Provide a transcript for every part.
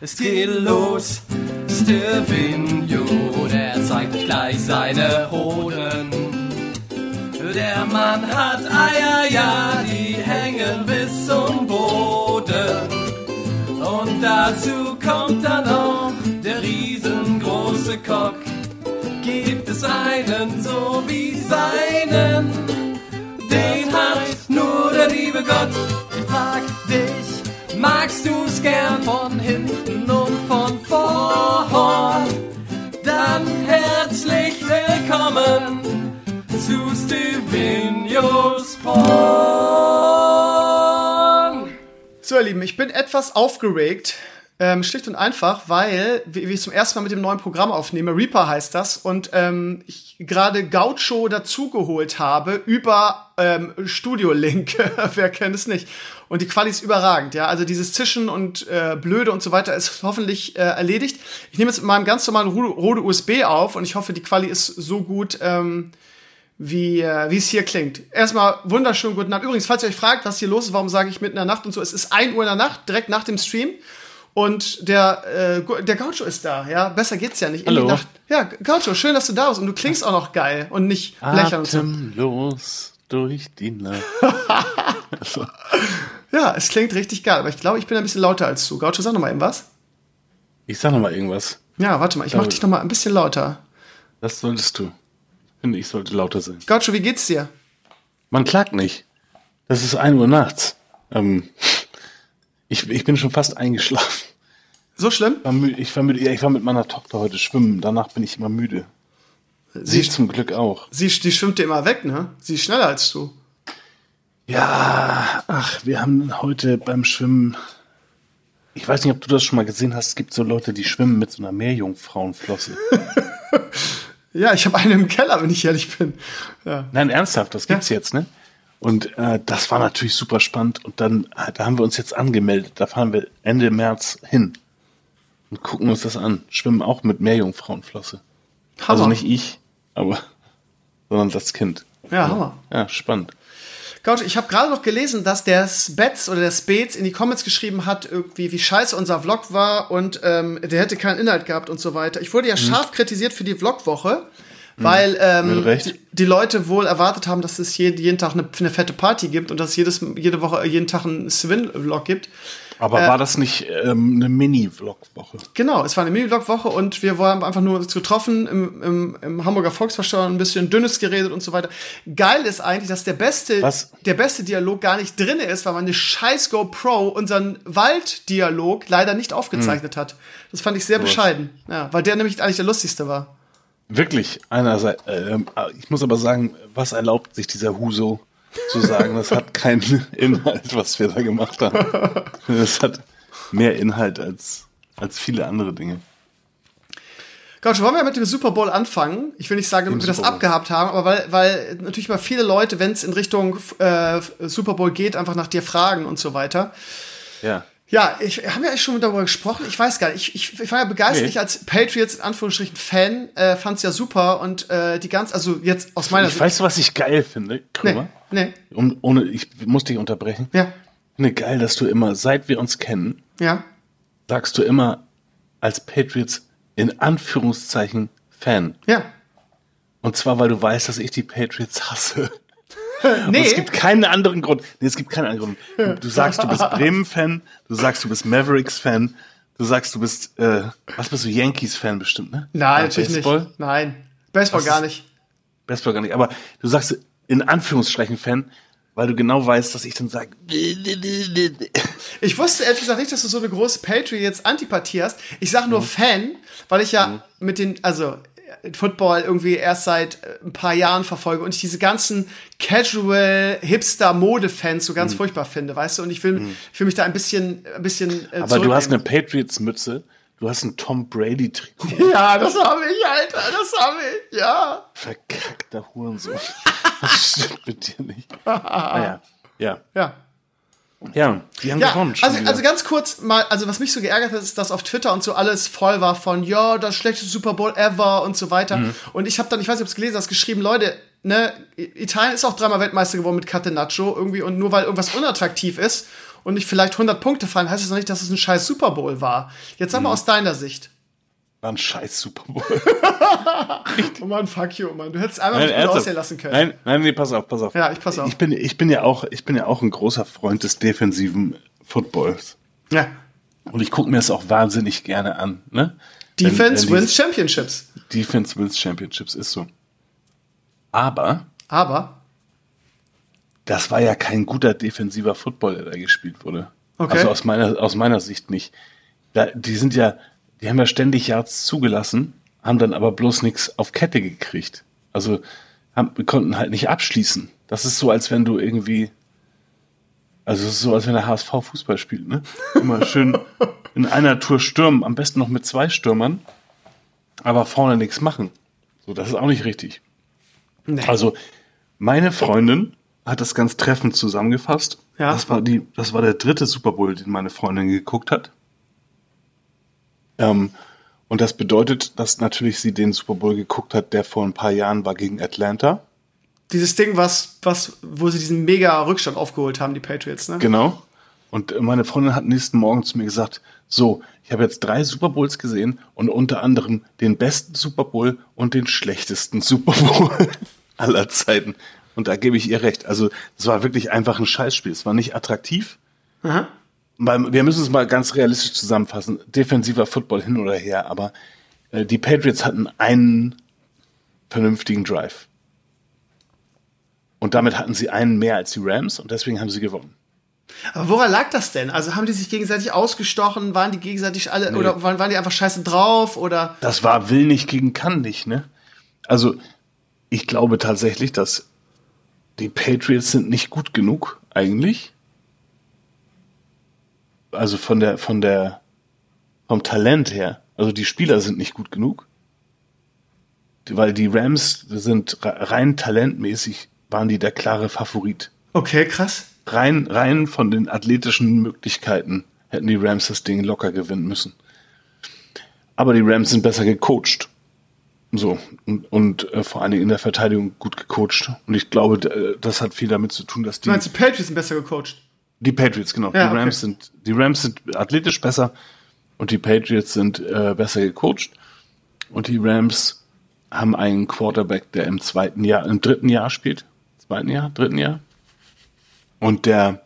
Es geht los, Stevino, der zeigt gleich seine Hoden. Der Mann hat Eier, ja, die hängen bis zum Boden. Und dazu kommt dann auch der riesengroße Cock. Gibt es einen so wie seinen? Den hat nur der liebe Gott. Magst du's gern von hinten und von vorn? Dann herzlich willkommen zu Stevenios Porn. So, ihr Lieben, ich bin etwas aufgeregt. Ähm, schlicht und einfach, weil wie, wie ich zum ersten Mal mit dem neuen Programm aufnehme, Reaper heißt das, und ähm, ich gerade Gaucho dazugeholt habe über ähm, Studio Link. Wer kennt es nicht? Und die Quali ist überragend, ja. Also dieses Zischen und äh, Blöde und so weiter ist hoffentlich äh, erledigt. Ich nehme jetzt mit meinem ganz normalen Rode, USB auf und ich hoffe, die Quali ist so gut, ähm, wie, äh, wie es hier klingt. Erstmal wunderschönen guten Abend. Übrigens, falls ihr euch fragt, was hier los ist, warum sage ich mitten in der Nacht und so, es ist 1 Uhr in der Nacht, direkt nach dem Stream. Und der, äh, der Gaucho ist da, ja. Besser geht's ja nicht. Hallo. Nacht. Ja, Gaucho, schön, dass du da bist. Und du klingst auch noch geil und nicht blechern und so. Atemlos durch die Nacht. also, Ja, es klingt richtig geil. Aber ich glaube, ich bin ein bisschen lauter als du. Gaucho, sag noch mal eben was. ich sag noch mal irgendwas. Ja, warte mal, ich mach David. dich noch mal ein bisschen lauter. Das solltest du. Ich finde, ich sollte lauter sein. Gaucho, wie geht's dir? Man klagt nicht. Das ist 1 Uhr nachts. Ähm, ich, ich bin schon fast eingeschlafen. So schlimm? Ich war, müde, ich, war müde. Ja, ich war mit meiner Tochter heute schwimmen. Danach bin ich immer müde. Sie Sie, zum Glück auch. sie, die schwimmt dir immer weg, ne? Sie ist schneller als du. Ja, ach, wir haben heute beim Schwimmen. Ich weiß nicht, ob du das schon mal gesehen hast. Es gibt so Leute, die schwimmen mit so einer Meerjungfrauenflosse. Ja, ich habe eine im Keller, wenn ich ehrlich bin. Ja. Nein, ernsthaft, das gibt's jetzt, ne? Und äh, das war natürlich super spannend. Und dann, äh, da haben wir uns jetzt angemeldet. Da fahren wir Ende März hin und gucken uns das an. Schwimmen auch mit Meerjungfrauenflosse. Also Hammer. nicht ich, aber sondern das Kind. Ja, Hammer. Ja, spannend. Gaucho, ich habe gerade noch gelesen, dass der Spets oder der Spets in die Comments geschrieben hat, irgendwie, wie scheiße unser Vlog war und ähm, der hätte keinen Inhalt gehabt und so weiter. Ich wurde ja scharf kritisiert für die Vlogwoche, weil ähm, Mit Recht. die, die Leute wohl erwartet haben, dass es jeden, jeden Tag eine, eine fette Party gibt und dass es jedes, jede Woche, jeden Tag einen Swin-Vlog gibt. Aber Äh, war das nicht ähm, eine Mini-Vlog-Woche? Genau, es war eine Mini-Vlog-Woche und wir waren einfach nur uns getroffen im, im, im Hamburger Volksversteuer, ein bisschen dünnes geredet und so weiter. Geil ist eigentlich, dass der beste, Was? der beste Dialog gar nicht drin ist, weil meine scheiß GoPro unseren Walddialog leider nicht aufgezeichnet hat. Das fand ich sehr bescheiden. Ja, weil der nämlich eigentlich der lustigste war. Wirklich, einerseits, ähm, ich muss aber sagen, was erlaubt sich dieser Huso zu sagen, das hat keinen Inhalt, was wir da gemacht haben. Das hat mehr Inhalt als, als viele andere Dinge. Gott, wollen wir mit dem Super Bowl anfangen? Ich will nicht sagen, damit wir das abgehabt haben, aber weil, weil natürlich mal viele Leute, wenn es in Richtung äh, Super Bowl geht, einfach nach dir fragen und so weiter. Ja. Ja, ich haben wir eigentlich schon darüber gesprochen. Ich weiß gar nicht. Ich, ich, ich war ja begeistert. Nee. Ich als Patriots in Anführungsstrichen Fan äh, fand's ja super und äh, die ganz, also jetzt aus meiner Ich weiß, was ich geil finde, Krümmer. Nee, nee. Um, ohne, ich muss dich unterbrechen. Ja, Ich finde geil, dass du immer, seit wir uns kennen, ja. sagst du immer als Patriots in Anführungszeichen Fan. Ja. Und zwar, weil du weißt, dass ich die Patriots hasse. Nee. Und es gibt keinen anderen Grund. Nee, es gibt keinen anderen Grund. Du, du sagst, du bist Bremen-Fan, du sagst, du bist Mavericks-Fan, du sagst, du bist, äh, was bist du, Yankees-Fan bestimmt, ne? Nein, Bei natürlich Baseball? nicht. Nein. Baseball Was gar nicht. Baseball gar nicht. Aber du sagst in Anführungsstrichen Fan, weil du genau weißt, dass ich dann sage, Ich wusste ehrlich gesagt nicht, dass du so eine große Patriots-Antipathie hast. Ich sage nur Fan, weil ich ja mit den, also Football irgendwie erst seit äh, ein paar Jahren verfolge und ich diese ganzen Casual Hipster-Mode-Fans so ganz furchtbar finde, weißt du? Und ich will, ich will mich da ein bisschen, ein bisschen. Äh, aber du hast eine zurücknehmen. Patriots-Mütze, du hast ein Tom Brady-Trikot. Ja, das habe ich, Alter, das habe ich, ja. Verkackter Hurensohn. Das stimmt mit dir nicht. Naja, ja. Ja. Ja, die haben Ja, gewonnen. schon also, wieder. also ganz kurz mal, also was mich so geärgert hat, ist, dass auf Twitter und so alles voll war von, ja, das schlechteste Super Bowl ever und so weiter. Mhm. Und ich habe dann, ich weiß nicht, ob es gelesen hast, geschrieben, Leute, ne, Italien ist auch dreimal Weltmeister geworden mit Catenaccio irgendwie und nur weil irgendwas unattraktiv ist und nicht vielleicht 100 Punkte fallen, heißt das noch nicht, dass es ein scheiß Super Bowl war. Jetzt sag mal aus deiner Sicht. War ein scheiß Super Bowl. Oh Mann, fuck you, Mann. Du hättest einfach Nein, nicht gut aussehen lassen können. Nein, nein, nee, pass auf, pass auf. Ja, ich pass auf. Ich bin, ich bin ja auch, ich bin ja auch ein großer Freund des defensiven Footballs. Ja. Und ich gucke mir das auch wahnsinnig gerne an. Ne? Defense Wenn- wenn wins Championships. Defense wins Championships, ist so. Aber Aber, das war ja kein guter defensiver Football, der da gespielt wurde. Okay. Also aus meiner, aus meiner Sicht nicht. Da, die sind ja, die haben ja ständig Yards zugelassen, haben dann aber bloß nichts auf Kette gekriegt. Also haben, wir konnten halt nicht abschließen. Das ist so, als wenn du irgendwie, also es ist so, als wenn der HSV Fußball spielt, ne? Immer schön in einer Tour stürmen, am besten noch mit zwei Stürmern, aber vorne nichts machen. So, das ist auch nicht richtig. nee. Also, meine Freundin hat das ganz treffend zusammengefasst. Ja. Das war die, das war der dritte Super Bowl, den meine Freundin geguckt hat. Ähm, und das bedeutet, dass natürlich sie den Super Bowl geguckt hat, der vor ein paar Jahren war gegen Atlanta. dieses Ding, was, was, wo sie diesen mega Rückstand aufgeholt haben, die Patriots, ne? Genau. Und meine Freundin hat nächsten Morgen zu mir gesagt, so, ich habe jetzt drei Super Bowls gesehen und unter anderem den besten Super Bowl und den schlechtesten Super Bowl aller Zeiten. Und da gebe ich ihr recht. Also, es war wirklich einfach ein Scheißspiel. Es war nicht attraktiv. Aha. Wir müssen es mal ganz realistisch zusammenfassen. Defensiver Football hin oder her, aber äh, die Patriots hatten einen vernünftigen Drive. Und damit hatten sie einen mehr als die Rams und deswegen haben sie gewonnen. Aber woran lag das denn? Also haben die sich gegenseitig ausgestochen? Waren die gegenseitig alle, Nee. oder waren, waren die einfach scheiße drauf? Oder? Das war will nicht gegen kann nicht, ne? Also, ich glaube tatsächlich, dass die Patriots sind nicht gut genug, eigentlich. Also von der, von der, vom Talent her. Also die Spieler sind nicht gut genug. Weil die Rams sind re- rein talentmäßig, waren die der klare Favorit. Okay, krass. Rein, rein von den athletischen Möglichkeiten hätten die Rams das Ding locker gewinnen müssen. Aber die Rams sind besser gecoacht. So, und, und äh, vor allen Dingen in der Verteidigung gut gecoacht. Und ich glaube, d- das hat viel damit zu tun, dass Du die, meinst, die Patriots sind besser gecoacht? Die Patriots, genau, Ja, die okay. Rams sind, die Rams sind athletisch besser und die Patriots sind äh, besser gecoacht. Und die Rams haben einen Quarterback, der im zweiten Jahr, im dritten Jahr spielt. Zweiten Jahr, dritten Jahr. Und der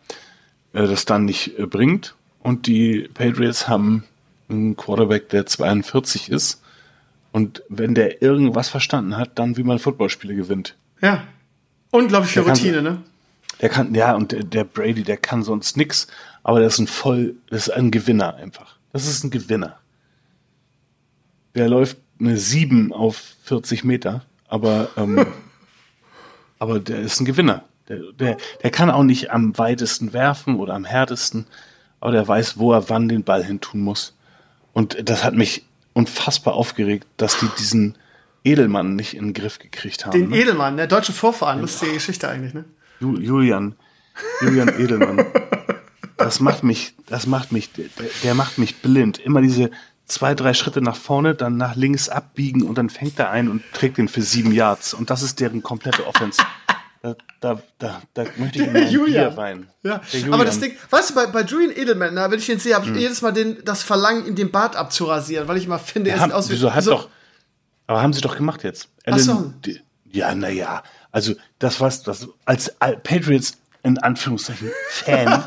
äh, das dann nicht äh, bringt. Und die Patriots haben einen Quarterback, der 42 ist. Und wenn der irgendwas verstanden hat, dann wie man Footballspiele gewinnt. Ja. Unglaublich viel Der kann- Routine, ne? Der kann, ja, und der, der Brady, der kann sonst nix, aber der ist ein voll, das ist ein Gewinner einfach. Das ist ein Gewinner. Der läuft eine 7 auf 40 Meter, aber, ähm, aber der ist ein Gewinner. Der, der, der kann auch nicht am weitesten werfen oder am härtesten, aber der weiß, wo er wann den Ball hin tun muss. Und das hat mich unfassbar aufgeregt, dass die diesen Edelmann nicht in den Griff gekriegt haben. Den ne? Edelmann, der deutsche Vorfahren. Lustige Geschichte eigentlich, ne? Ju- Julian, Julian Edelmann. Das macht mich, das macht mich, der, der macht mich blind. Immer diese zwei, drei Schritte nach vorne, dann nach links abbiegen und dann fängt er ein und trägt den für sieben Yards. Und das ist deren komplette Offense. Da, da, da, da möchte ich in ein Julian. Bier rein. Ja, Der Julian. aber das Ding, weißt du, bei, bei Julian Edelman, na, wenn ich den sehe, habe ich Hm. jedes Mal den, das Verlangen, ihm den Bart abzurasieren, weil ich immer finde, er haben, sieht aus wie wieso hat so- doch, aber haben sie doch gemacht jetzt. Ach so. die, ja, naja, also das was, das als Al- Patriots in Anführungszeichen Fan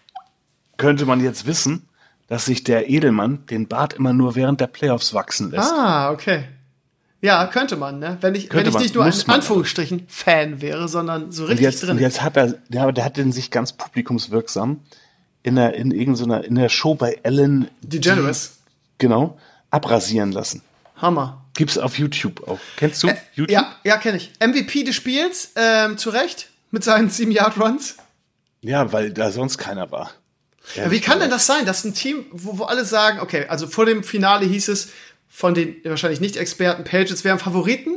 könnte man jetzt wissen, dass sich der Edelmann den Bart immer nur während der Playoffs wachsen lässt. Ah, okay. Ja, könnte man, ne? Wenn ich, Könnte wenn ich man, nicht nur ein muss man. Anführungsstrichen Fan wäre, sondern so und richtig jetzt, drin. und jetzt hat er, ja, aber der hat den sich ganz publikumswirksam in der, in irgendeiner, in der Show bei Ellen, DeGeneres. genau, abrasieren lassen. Hammer. Gibt's auf YouTube auch. Kennst du YouTube? Äh, Ja, ja, kenne ich. MVP des Spiels, ähm, zu Recht, mit seinen 7-Yard-Runs. Ja, weil da sonst keiner war. Ja, wie kann denn das sein, dass ein Team, wo, wo alle sagen, okay, also vor dem Finale hieß es von den wahrscheinlich nicht Experten, Patriots wären Favoriten?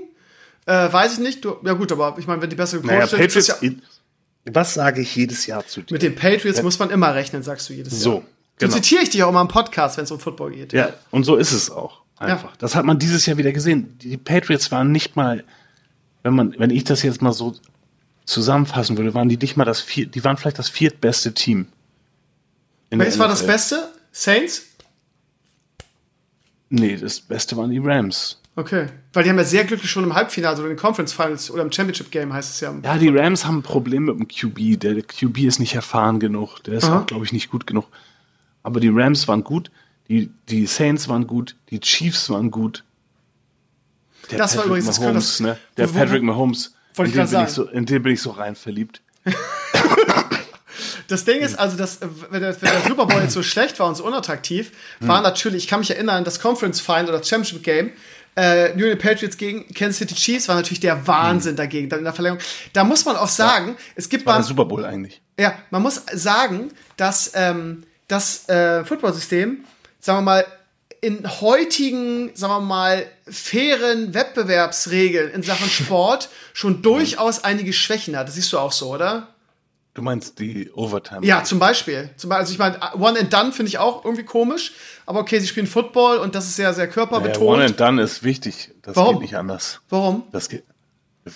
Äh, weiß ich nicht. Du, ja gut, aber ich meine, wenn die besser Naja, gecoacht sind, Patriots, ja, was sage ich jedes Jahr zu dir? mit den Patriots muss man immer rechnen, sagst du jedes Jahr. so, So genau. zitiere ich dich auch immer im Podcast, wenn es um Football geht. Ja, und so ist es auch. Einfach. Ja. Das hat man dieses Jahr wieder gesehen. Die Patriots waren nicht mal, wenn man, wenn ich das jetzt mal so zusammenfassen würde, waren die nicht mal das vier, die waren vielleicht das viertbeste Team Welches war das. Beste? Saints? Nee, das Beste waren die Rams. Okay. Weil die haben ja sehr glücklich schon im Halbfinale oder in den Conference Finals oder im Championship Game heißt es ja. Ja, die Rams haben ein Problem mit dem QB. Der, QB ist nicht erfahren genug. Der ist glaube ich, nicht gut genug. Aber die Rams waren gut. Die, die Saints waren gut. Die Chiefs waren gut. Der Das war übrigens- das Mahomes, das- ne? Der wo- wo- Patrick Mahomes. In, den bin ich so, in den bin ich so rein verliebt. Das Ding ist also, dass, wenn der, wenn der Super Bowl jetzt so schlecht war und so unattraktiv, war natürlich, ich kann mich erinnern, das Conference Final oder das Championship Game, äh, New England Patriots gegen Kansas City Chiefs war natürlich der Wahnsinn dagegen, dann in der Verlängerung. Da muss man auch sagen, es gibt War beim, der Super Bowl eigentlich. ja, man muss sagen, dass ähm, das äh, Football-System, sagen wir mal, in heutigen, sagen wir mal, fairen Wettbewerbsregeln in Sachen Sport schon durchaus einige Schwächen hat. Das siehst du auch so, oder? Du meinst die Overtime. Ja, zum Beispiel. Zum Beispiel also ich meine, One and Done finde ich auch irgendwie komisch. Aber okay, sie spielen Football und das ist sehr, sehr körperbetont. One and Done ist wichtig. Das Warum? geht nicht anders. Warum? Das geht,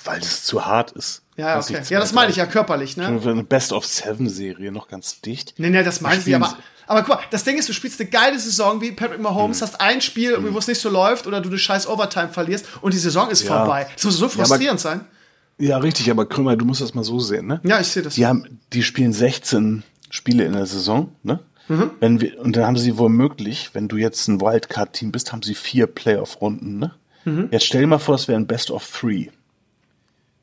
weil es zu hart ist. Ja, okay. Ja, das zwei, meine ich ja körperlich, ne? Eine Best-of-Seven-Serie noch ganz dicht. Nee, nee, das meine ich Aber, aber guck mal, das Ding ist, du spielst eine geile Saison wie Patrick Mahomes, Mhm. hast ein Spiel, irgendwie, wo es nicht so läuft oder du eine scheiß Overtime verlierst und die Saison ist Ja. vorbei. Das muss so aber- frustrierend sein. Ja, richtig, aber Krümmer, du musst das mal so sehen, ne? Ja, ich sehe das. Die haben, die spielen 16 Spiele in der Saison, ne? Mhm. Wenn wir, und dann haben sie womöglich, wenn du jetzt ein Wildcard-Team bist, haben sie vier Playoff-Runden, ne? Mhm. Jetzt stell dir mal vor, es wäre ein Best of Three.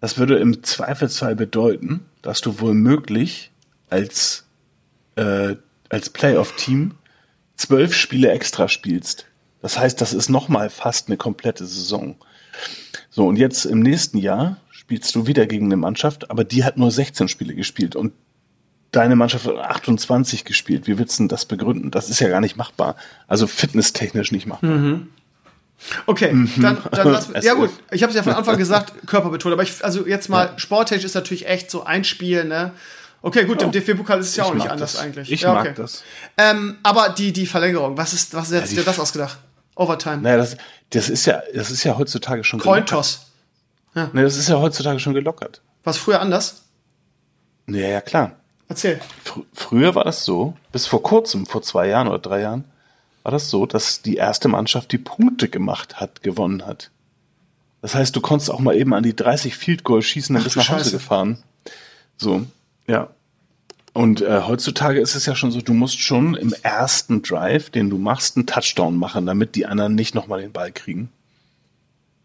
Das würde im Zweifelsfall bedeuten, dass du womöglich als, äh, als Playoff-Team zwölf Spiele extra spielst. Das heißt, das ist nochmal fast eine komplette Saison. So, und jetzt im nächsten Jahr spielst du wieder gegen eine Mannschaft, aber die hat nur 16 Spiele gespielt und deine Mannschaft hat 28 gespielt. Wie willst du denn das begründen? Das ist ja gar nicht machbar. Also fitnesstechnisch nicht machbar. Okay, dann, dann lass Mhm. Ja, gut, ich habe es ja von Anfang gesagt, körperbetont. Aber ich, also jetzt mal, sporttechnisch ist natürlich echt so ein Spiel, ne? Okay, gut, im DFB-Pokal ist es ja auch nicht anders das. eigentlich. Ich ja, mag okay. das. Ähm, aber die, die Verlängerung, was ist, was hättest die du dir das ausgedacht? Overtime. Naja, das, das ist ja, das ist ja heutzutage schon Cointoss. gelockert. Nee, das ist ja heutzutage schon gelockert. War es früher anders? Ja, ja, klar. Erzähl. Fr früher war das so, bis vor kurzem, vor zwei Jahren oder drei Jahren, war das so, dass die erste Mannschaft, die Punkte gemacht hat, gewonnen hat. Das heißt, du konntest auch mal eben an die 30 Field Goal schießen, dann Ach bist du nach Hause Scheiße. gefahren. So, ja. Und äh, heutzutage ist es ja schon so, du musst schon im ersten Drive, den du machst, einen Touchdown machen, damit die anderen nicht nochmal den Ball kriegen.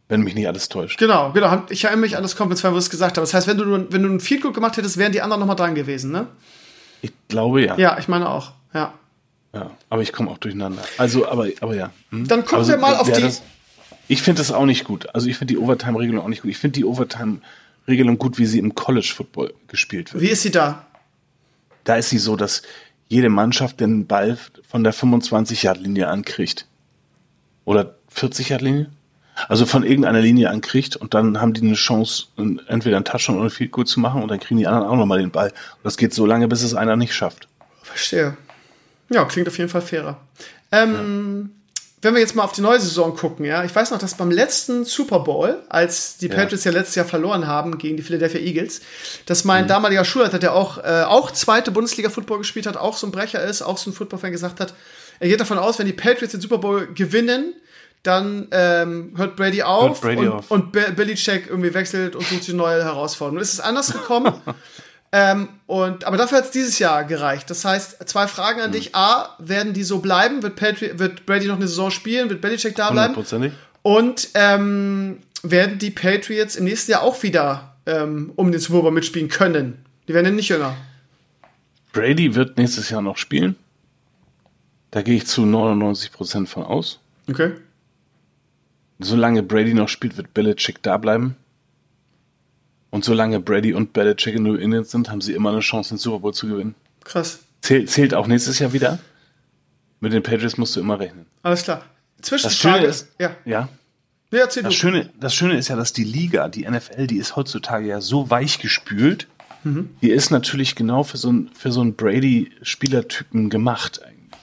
Wenn mich nicht alles täuscht. Genau, genau. Ich erinnere mich an das Conference, wo du es gesagt hast. Das heißt, wenn du, wenn du einen Field Goal gemacht hättest, wären die anderen nochmal dran gewesen, ne? Ich glaube ja. Ja, ich meine auch. Ja. Ja, aber ich komme auch durcheinander. Also, aber, aber ja. Hm. Dann gucken Also, wir mal auf ja, die- Das, ich finde das auch nicht gut. Also ich finde die Overtime-Regelung auch nicht gut. Ich finde die Overtime-Regelung gut, wie sie im College-Football gespielt wird. Wie ist sie da? Da ist sie so, dass jede Mannschaft den Ball von der 25-Yard-Linie ankriegt. Oder 40-Yard-Linie? Also von irgendeiner Linie ankriegt und dann haben die eine Chance, entweder einen Touchdown oder ein Field Goal zu machen und dann kriegen die anderen auch nochmal den Ball. Und das geht so lange, bis es einer nicht schafft. Verstehe. Ja, klingt auf jeden Fall fairer. Ähm, Wenn wir jetzt mal auf die neue Saison gucken, ja, ich weiß noch, dass beim letzten Super Bowl, als die Patriots ja letztes Jahr verloren haben gegen die Philadelphia Eagles, dass mein Mhm. damaliger Schulleiter, der auch, äh, auch zweite Bundesliga-Football gespielt hat, auch so ein Brecher ist, auch so ein Football-Fan gesagt hat, er geht davon aus, wenn die Patriots den Super Bowl gewinnen, dann ähm, hört Brady auf, Brady und, auf. und Be- Belichick irgendwie wechselt und sucht sich neue Herausforderungen. Und es ist anders gekommen. ähm, und, aber dafür hat es dieses Jahr gereicht. Das heißt, zwei Fragen an dich. A, werden die so bleiben? Wird, Patri wird Brady noch eine Saison spielen? Wird Belichick da bleiben? Hundertprozentig. Und ähm, werden die Patriots im nächsten Jahr auch wieder ähm, um den Super Bowl mitspielen können? Die werden ja nicht jünger. Brady wird nächstes Jahr noch spielen. Da gehe ich zu 99% von aus. Okay. Solange Brady noch spielt, wird Belichick da bleiben. Und solange Brady und Belichick in New England sind, haben sie immer eine Chance, den Super Bowl zu gewinnen. Krass. Zählt, zählt auch nächstes Jahr wieder. Mit den Patriots musst du immer rechnen. Alles klar. Das Zwischenfrage. Schöne ist, ja. ja, Nee, das du. Schöne, das Schöne ist ja, dass die Liga, die NFL, die ist heutzutage ja so weich gespült. Die ist natürlich genau für so einen für so einen Brady-Spielertypen gemacht eigentlich.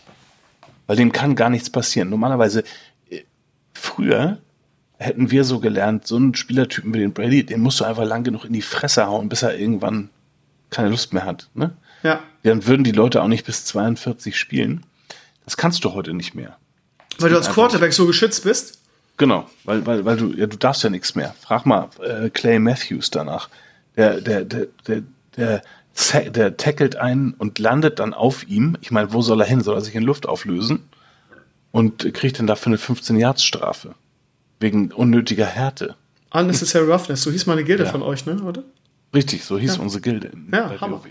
Weil dem kann gar nichts passieren. Normalerweise, äh, früher hätten wir so gelernt, so einen Spielertypen wie den Brady, den musst du einfach lang genug in die Fresse hauen, bis er irgendwann keine Lust mehr hat. Ne? Ja. Dann würden die Leute auch nicht bis 42 spielen. Das kannst du heute nicht mehr. Weil du als Quarterback so geschützt bist. Genau, weil, weil, weil du, ja, du darfst ja nichts mehr. Frag mal äh, Clay Matthews danach. Der, der, der, der, der, der, der tackelt einen und landet dann auf ihm. Ich meine, wo soll er hin? Soll er sich in Luft auflösen? Und kriegt dann dafür eine 15-Yards-Strafe. Wegen unnötiger Härte. Unnecessary Roughness, so hieß mal eine Gilde Ja. von euch, ne, oder? Richtig, so hieß unsere Gilde. Ja, Hammer.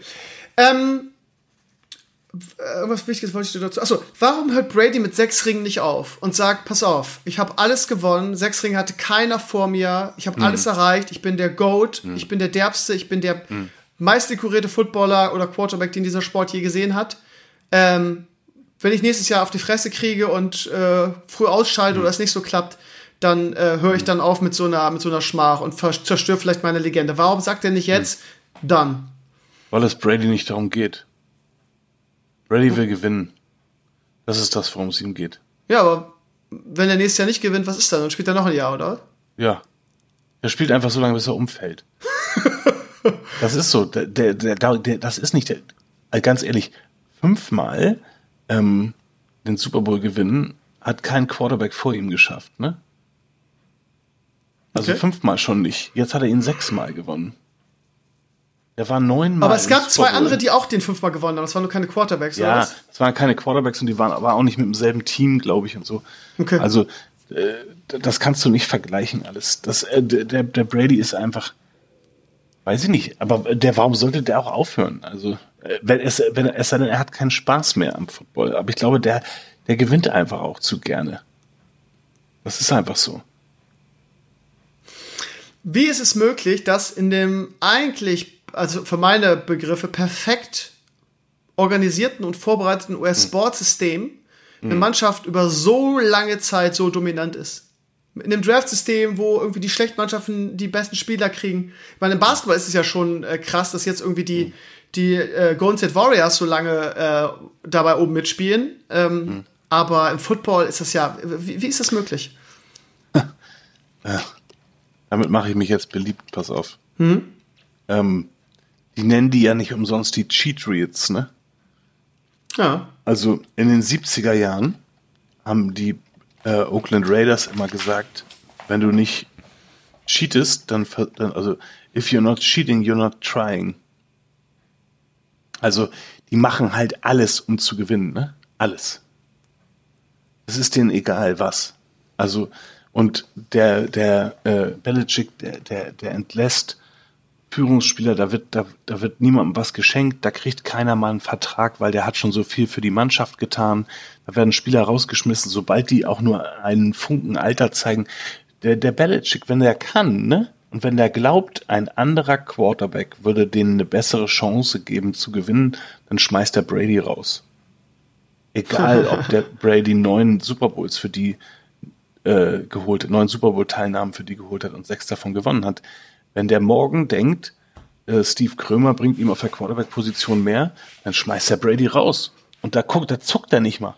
Ähm, äh, was Wichtiges wollte ich dir dazu. Achso, warum hört Brady mit sechs Ringen nicht auf und sagt, pass auf, ich habe alles gewonnen, sechs Ringe hatte keiner vor mir, ich habe alles erreicht, ich bin der GOAT, ich bin der derbste, ich bin der meist dekorierte Footballer oder Quarterback, den dieser Sport je gesehen hat. Ähm, wenn ich nächstes Jahr auf die Fresse kriege und äh, früh ausschalte oder es nicht so klappt, dann äh, höre ich dann auf mit so einer mit so einer Schmach und zerstöre vielleicht meine Legende. Warum sagt er nicht jetzt, dann? Weil es Brady nicht darum geht. Brady will gewinnen. Das ist das, worum es ihm geht. Ja, aber wenn er nächstes Jahr nicht gewinnt, was ist dann? Dann spielt er noch ein Jahr, oder? Ja. Er spielt einfach so lange, bis er umfällt. das ist so. Der, der, der, der, das ist nicht der. also Ganz ehrlich, fünfmal ähm, den Super Bowl gewinnen hat kein Quarterback vor ihm geschafft, ne? Also Okay. fünfmal schon nicht. Jetzt hat er ihn sechsmal gewonnen. Er war neunmal. Aber es gab zwei andere, die auch den fünfmal gewonnen haben. Das waren nur keine Quarterbacks, oder Ja, es waren keine Quarterbacks und die waren aber auch nicht mit demselben Team, glaube ich, und so. Okay. Also, äh, das kannst du nicht vergleichen alles. Das, äh, der, der Brady ist einfach, weiß ich nicht, aber der, warum sollte der auch aufhören? Also, äh, wenn es, wenn er, es sei denn, er hat keinen Spaß mehr am Football. Aber ich glaube, der, der gewinnt einfach auch zu gerne. Das ist einfach so. Wie ist es möglich, dass in dem eigentlich, also für meine Begriffe, perfekt organisierten und vorbereiteten US-Sportsystem eine Mannschaft über so lange Zeit so dominant ist? In dem Draft-System, wo irgendwie die schlechten Mannschaften die besten Spieler kriegen. Ich meine, im Basketball ist es ja schon äh, krass, dass jetzt irgendwie die, die äh, Golden State Warriors so lange äh, dabei oben mitspielen. Ähm, Aber im Football ist das ja, wie, wie ist das möglich? Damit mache ich mich jetzt beliebt, pass auf. Ähm, die nennen die ja nicht umsonst die Cheat Reads, ne? Ja. Also in den 70er Jahren haben die äh, Oakland Raiders immer gesagt, wenn du nicht cheatest, dann, dann also if you're not cheating, you're not trying. Also die machen halt alles, um zu gewinnen, ne? Alles. Es ist denen egal was. Also und der der äh, Belichick, der der der entlässt Führungsspieler, da wird, da, da wird niemandem was geschenkt, da kriegt keiner mal einen Vertrag, weil der hat schon so viel für die Mannschaft getan. Da werden Spieler rausgeschmissen, sobald die auch nur einen Funken Alter zeigen. Der, der Belichick, wenn der kann, ne? Und wenn der glaubt, ein anderer Quarterback würde denen eine bessere Chance geben zu gewinnen, dann schmeißt der Brady raus. Egal, ob der Brady neun Super Bowls für die äh, geholt, neun Super Bowl Teilnahmen für die geholt hat und sechs davon gewonnen hat. Wenn der morgen denkt, äh, Steve Krömer bringt ihm auf der Quarterback-Position mehr, dann schmeißt der Brady raus. Und da guckt, da zuckt er nicht mal.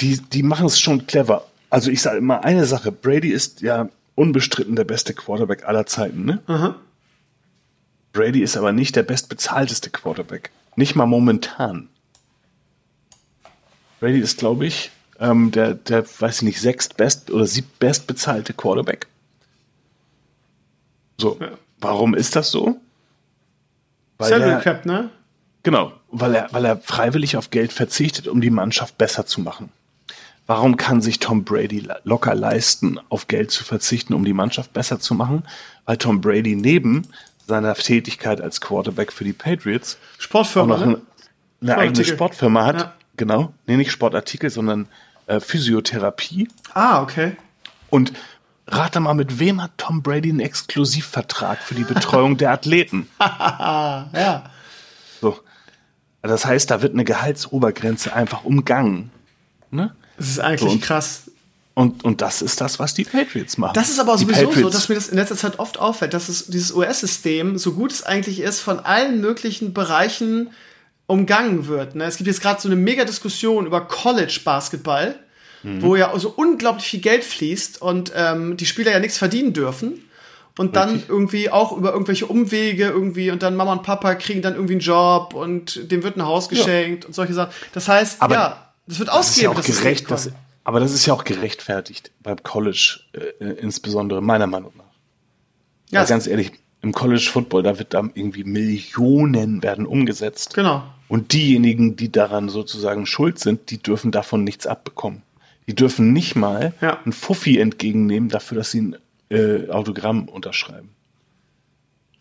Die, die machen es schon clever. Also ich sage immer eine Sache, Brady ist ja unbestritten der beste Quarterback aller Zeiten, ne? Aha. Brady ist aber nicht der bestbezahlteste Quarterback. Nicht mal momentan. Brady ist, glaube ich, ähm, der, der, weiß ich nicht, sechstbest oder siebtbestbezahlte Quarterback. So, Ja. warum ist das so? Weil Salary er, Cap, ne? genau, weil er, weil er freiwillig auf Geld verzichtet, um die Mannschaft besser zu machen. Warum kann sich Tom Brady locker leisten, auf Geld zu verzichten, um die Mannschaft besser zu machen? Weil Tom Brady neben seiner Tätigkeit als Quarterback für die Patriots auch Sportfirma, noch ne? eine, eine eigene. Sportfirma hat. Ja. Genau, nee, nicht Sportartikel, sondern äh, Physiotherapie. Ah, okay. Und rate mal, mit wem hat Tom Brady einen Exklusivvertrag für die Betreuung der Athleten? Ja. So. Das heißt, da wird eine Gehaltsobergrenze einfach umgangen. Ne? Das ist eigentlich So, und- krass. Und, und das ist das, was die Patriots machen. Das ist aber Die sowieso so, Patriots- dass mir das in letzter Zeit oft auffällt, dass es dieses US-System, so gut es eigentlich ist, von allen möglichen Bereichen umgangen wird. Ne? Es gibt jetzt gerade so eine mega Diskussion über College-Basketball, Mhm. wo ja so unglaublich viel Geld fließt und ähm, die Spieler ja nichts verdienen dürfen. und dann Richtig. irgendwie auch über irgendwelche Umwege irgendwie und dann Mama und Papa kriegen dann irgendwie einen Job und dem wird ein Haus geschenkt und solche Sachen. Das heißt, Aber ja, das wird Das ist ja ausgegeben. auch gerecht, das, aber das ist ja auch gerechtfertigt beim College, äh, äh, insbesondere meiner Meinung nach. ja, Ja, ganz ehrlich, im College Football, da wird dann irgendwie Millionen werden umgesetzt. genau. Und diejenigen, die daran sozusagen schuld sind, die dürfen davon nichts abbekommen. Die dürfen nicht mal Ja. ein Fuffi entgegennehmen dafür, dass sie ein äh, Autogramm unterschreiben.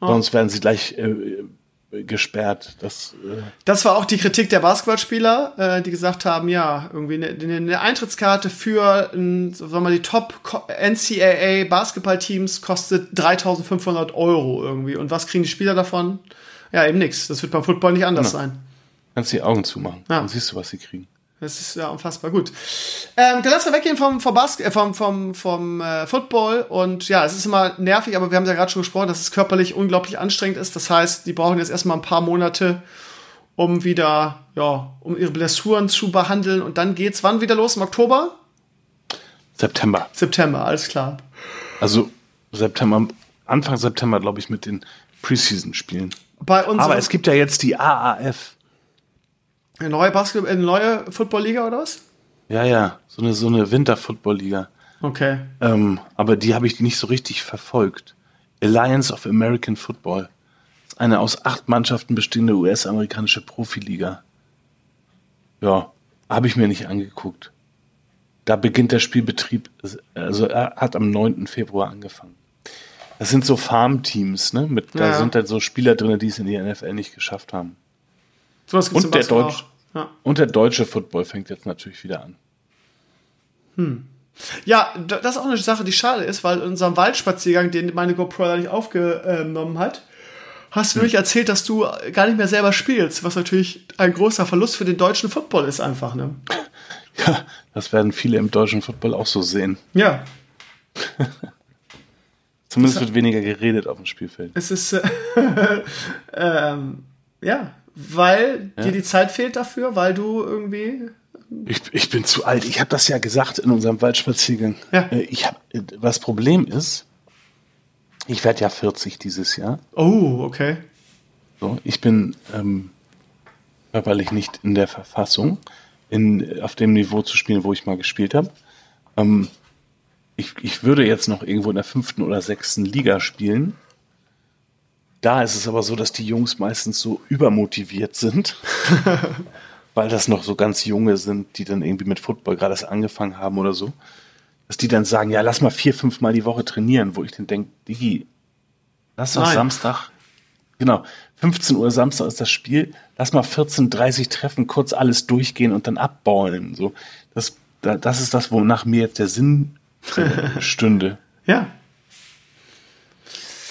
Oh. Sonst werden sie gleich äh, gesperrt. Das, äh, Das war auch die Kritik der Basketballspieler, äh, die gesagt haben, ja, irgendwie eine, eine eine Eintrittskarte für ein, sagen wir mal, die Top NCAA Basketballteams kostet 3500 Euro irgendwie. Und was kriegen die Spieler davon? Ja, eben nichts. Das wird beim Football nicht anders Genau. sein. Kannst die Augen zumachen. Ja. Dann siehst du, was sie kriegen. Das ist ja unfassbar gut. Ähm, dann lass mal weggehen vom, vom, Basket, äh, vom, vom, vom äh, Football. Und ja, es ist immer nervig, aber wir haben ja gerade schon gesprochen, dass es körperlich unglaublich anstrengend ist. Das heißt, die brauchen jetzt erstmal ein paar Monate, um wieder, ja, um ihre Blessuren zu behandeln. Und dann geht's wann wieder los? Im Oktober? September. September, alles klar. Also September, Anfang September, glaube ich, mit den Preseason-Spielen. Aber es gibt ja jetzt die AAF. Eine neue Basketball, eine neue Football-Liga oder was? Ja, ja, so eine, so eine Winter-Football-Liga. Okay. Ähm, aber die habe ich nicht so richtig verfolgt. Alliance of American Football. Das ist eine aus acht Mannschaften bestehende US-amerikanische Profiliga. Ja, habe ich mir nicht angeguckt. Da beginnt der Spielbetrieb, also er hat am 9. Februar angefangen. Das sind so Farmteams, ne? Mit, da Ja. sind dann so Spieler drin, die es in die NFL nicht geschafft haben. Gibt's Und der Basketball Deutsch- auch. Ja. Und der deutsche Football fängt jetzt natürlich wieder an. Ja, da- das ist auch eine Sache, die schade ist, weil in unserem Waldspaziergang, den meine GoPro da nicht aufgenommen hat, hast du Hm. nämlich erzählt, dass du gar nicht mehr selber spielst, was natürlich ein großer Verlust für den deutschen Football ist einfach, ne? Ja, das werden viele im deutschen Football auch so sehen. Ja, Zumindest wird weniger geredet auf dem Spielfeld. es ist, äh, ähm, ja, weil dir die Zeit fehlt dafür, weil du irgendwie, Ich, ich bin zu alt. Ich habe das ja gesagt in unserem Waldspaziergang. Ja. Äh, Ich hab, äh, das Problem ist, ich werde ja 40 dieses Jahr. oh, okay. So, ich bin ähm, körperlich nicht in der Verfassung, in, auf dem Niveau zu spielen, wo ich mal gespielt habe. Ähm, ich, ich würde jetzt noch irgendwo in der fünften oder sechsten Liga spielen. Da ist es aber so, dass die Jungs meistens so übermotiviert sind, weil das noch so ganz junge sind, die dann irgendwie mit Football gerade erst angefangen haben oder so, dass die dann sagen, ja, lass mal vier, fünf Mal die Woche trainieren, wo ich dann denke, Digi, lass doch Nein. Samstag, genau, 15 Uhr Samstag ist das Spiel, lass mal 14.30 treffen, kurz alles durchgehen und dann abballen. So, das, da- das ist das, wonach mir jetzt der Sinn stünde. Ja,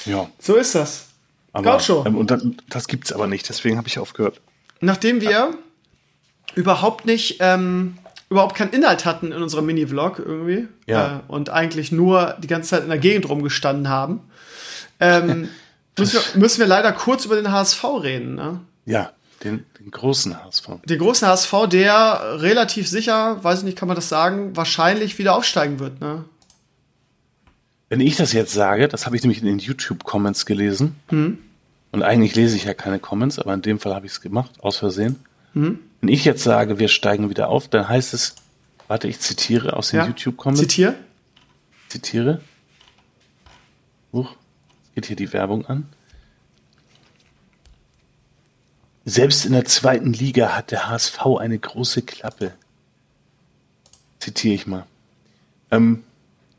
Ja, so ist das. Aber, Gaucho. ähm, und das, das gibt's aber nicht, deswegen habe ich aufgehört. Nachdem wir überhaupt nicht, ähm, überhaupt keinen Inhalt hatten in unserem Mini-Vlog irgendwie Ja. äh, und eigentlich nur die ganze Zeit in der Gegend rumgestanden haben, ähm, müssen, wir, müssen wir leider kurz über den HSV reden. Ne? Ja, den, den großen HSV. Den großen HSV, der relativ sicher, weiß ich nicht, kann man das sagen, wahrscheinlich wieder aufsteigen wird. Ne? Wenn ich das jetzt sage, das habe ich nämlich in den YouTube-Comments gelesen. Und eigentlich lese ich ja keine Comments, aber in dem Fall habe ich es gemacht, aus Versehen. Wenn ich jetzt sage, wir steigen wieder auf, dann heißt es, warte, ich zitiere aus den Ja? YouTube-Comments. Zitier. zitiere. Huch, geht hier die Werbung an. Selbst in der zweiten Liga hat der HSV eine große Klappe. Zitiere ich mal. Ähm,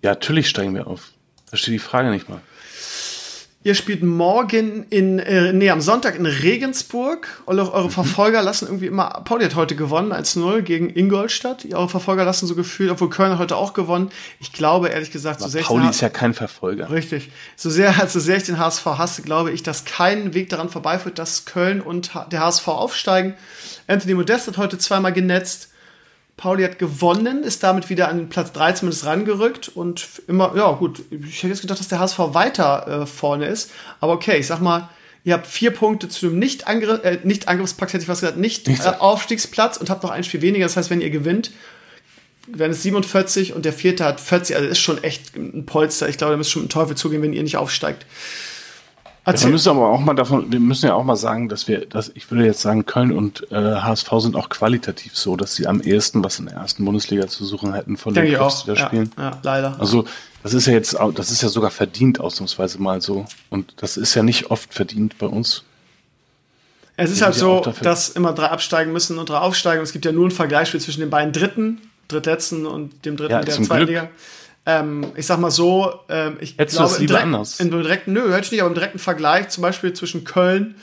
ja, natürlich steigen wir auf. Verstehe die Frage nicht mal. Ihr spielt morgen in, äh, nee, am Sonntag in Regensburg. Eure, eure Verfolger lassen irgendwie immer, Pauli hat heute gewonnen, 1-0 gegen Ingolstadt. Eure Verfolger lassen so gefühlt, obwohl Köln hat heute auch gewonnen. Ich glaube, ehrlich gesagt, so sehr ich Pauli ist ja kein Verfolger. Richtig. So sehr, so sehr ich den HSV hasse, glaube ich, dass kein Weg daran vorbeiführt, dass Köln und der HSV aufsteigen. Anthony Modest hat heute zweimal genetzt. Pauli hat gewonnen, ist damit wieder an Platz 3 zumindest rangerückt und immer, ja gut, ich hätte jetzt gedacht, dass der HSV weiter äh, vorne ist. Aber okay, ich sag mal, ihr habt vier Punkte zu dem Nicht-Angriff, äh, Nicht-Angriffspakt, hätte ich was gesagt. Nicht-Aufstiegsplatz und habt noch ein Spiel weniger. Das heißt, wenn ihr gewinnt, werden es 47 und der vierte hat 40. Also ist schon echt ein Polster. Ich glaube, da müsst schon mit dem Teufel zugehen, wenn ihr nicht aufsteigt. Ja, wir müssen aber auch mal davon, wir müssen ja auch mal sagen, dass wir, dass ich würde jetzt sagen, Köln und äh, HSV sind auch qualitativ so, dass sie am ehesten was in der ersten Bundesliga zu suchen hätten von Denke den Clubs, die da Ja, spielen. ja, leider. Also das ist ja jetzt, das ist ja sogar verdient ausnahmsweise mal so. Und das ist ja nicht oft verdient bei uns. Es ist halt so, dass immer drei absteigen müssen und drei aufsteigen. Es gibt ja nur ein Vergleichsspiel zwischen den beiden Dritten, Drittletzten und dem Dritten Ja, der zweiten Glück. Ähm, ich sag mal so, ähm, ich Hättest glaube, lieber direkten, anders? im direkten, nö, hätte ich nicht, aber im direkten Vergleich zum Beispiel zwischen Köln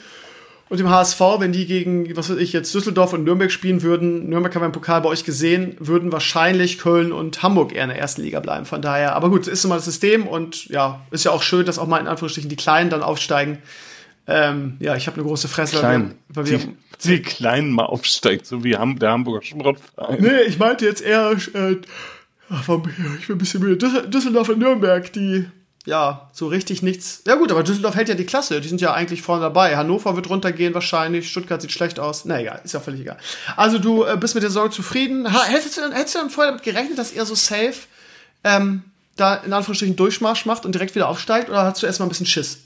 und dem HSV, wenn die gegen, was weiß ich, jetzt Düsseldorf und Nürnberg spielen würden, Nürnberg haben wir im Pokal bei euch gesehen, würden wahrscheinlich Köln und Hamburg eher in der ersten Liga bleiben. Von daher, aber gut, ist immer das System und ja, ist ja auch schön, dass auch mal in Anführungsstrichen die Kleinen dann aufsteigen. Ähm, ja, ich habe eine große Fresse. weil Klein. wir- Weil wir, Die, die Kleinen mal aufsteigt, so wie der Hamburger Sportverein. Nee, ich meinte jetzt eher, äh, ich bin ein bisschen müde. Düssel- Düsseldorf und Nürnberg, die, ja, so richtig nichts. Ja, gut, aber Düsseldorf hält ja die Klasse. Die sind ja eigentlich vorne dabei. Hannover wird runtergehen wahrscheinlich. Stuttgart sieht schlecht aus. Na egal, ist ja völlig egal. Also, du äh, bist mit der Sorge zufrieden. Ha, hättest, du, dann- hättest du dann vorher damit gerechnet, dass ihr so safe ähm, da in Anführungsstrichen Durchmarsch macht und direkt wieder aufsteigt? Oder hast du erstmal ein bisschen Schiss?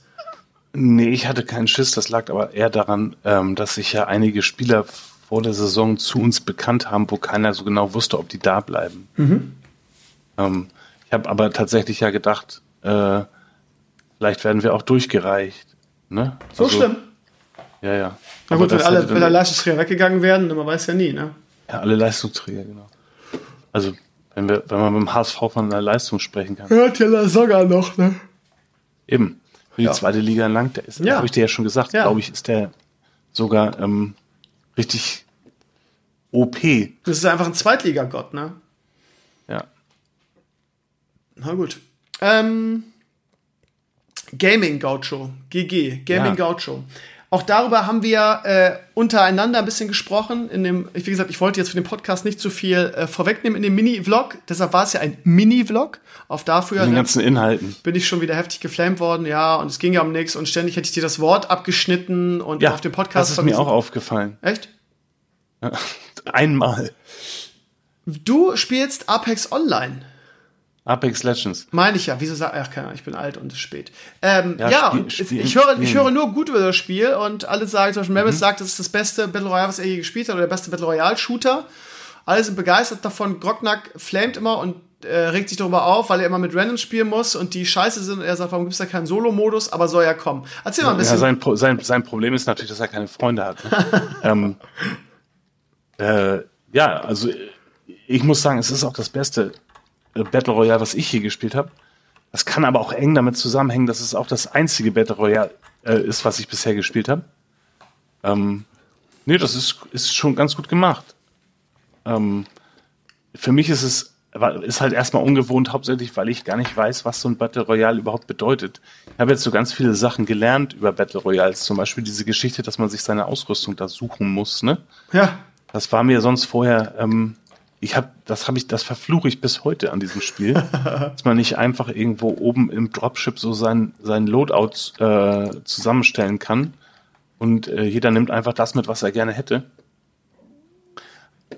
Nee, ich hatte keinen Schiss. Das lag aber eher daran, ähm, dass sich ja einige Spieler vor der Saison zu uns bekannt haben, wo keiner so genau wusste, ob die da bleiben. Ähm, ich habe aber tatsächlich ja gedacht, äh, vielleicht werden wir auch durchgereicht. Ne? So Also, schlimm? Ja, ja. Na gut, wenn alle, wenn alle Leistungsträger weggegangen wären, man weiß ja nie, ne? Ja, alle Leistungsträger, genau. Also, wenn, wir, wenn man mit dem HSV von einer Leistung sprechen kann. Hört ja La Soga noch, ne? Eben. Für die Ja. zweite Liga lang, der ist, Ja. habe ich dir ja schon gesagt, Ja. glaube ich, ist der sogar ähm, richtig OP. Das ist einfach ein Zweitligagott, ne? Na gut. Ähm, Gaming Gaucho, GG, Gaming Ja. Gaucho. Auch darüber haben wir äh, untereinander ein bisschen gesprochen. In dem, wie gesagt, ich wollte jetzt für den Podcast nicht zu viel äh, vorwegnehmen in dem Mini-Vlog. Deshalb war es ja ein Mini-Vlog. Auf dafür Den ne, ganzen Inhalten. bin ich schon wieder heftig geflamed worden. Ja, und es ging ja um nichts. Und ständig hätte ich dir das Wort abgeschnitten und Ja, auf dem Podcast das ist mir auch aufgefallen. Echt? Einmal. Du spielst Apex Online. Apex Legends. Meine ich ja. Wieso sag ach, keine Ahnung, ich bin alt und es ist spät. Ähm, ja, Ja, spiel- und spielen- ich, höre, ich höre nur gut über das Spiel und alle sagen, zum Beispiel Mhm. Mavis sagt, das ist das beste Battle Royale, was er je gespielt hat, oder der beste Battle Royale-Shooter. Alle sind begeistert davon. Grocknack flamet immer und äh, regt sich darüber auf, weil er immer mit Randoms spielen muss und die scheiße sind. Und er sagt, warum gibt es da keinen Solo-Modus? Aber soll ja kommen. Erzähl mal ein Ja, bisschen. sein, Pro- sein, sein Problem ist natürlich, dass er keine Freunde hat. Ne? ähm, äh, ja, also ich muss sagen, es ist auch das beste Battle Royale, was ich hier gespielt habe. Das kann aber auch eng damit zusammenhängen, dass es auch das einzige Battle Royale äh, ist, was ich bisher gespielt habe. Ähm, nee, das ist, ist schon ganz gut gemacht. Ähm, für mich ist es ist halt erstmal ungewohnt, hauptsächlich, weil ich gar nicht weiß, was so ein Battle Royale überhaupt bedeutet. Ich habe jetzt so ganz viele Sachen gelernt über Battle Royals, zum Beispiel diese Geschichte, dass man sich seine Ausrüstung da suchen muss. Ne? ja. Das war mir sonst vorher, ähm, ich habe, das habe ich, das verfluche ich bis heute an diesem Spiel, dass man nicht einfach irgendwo oben im Dropship so sein sein Loadout äh, zusammenstellen kann und äh, jeder nimmt einfach das mit, was er gerne hätte.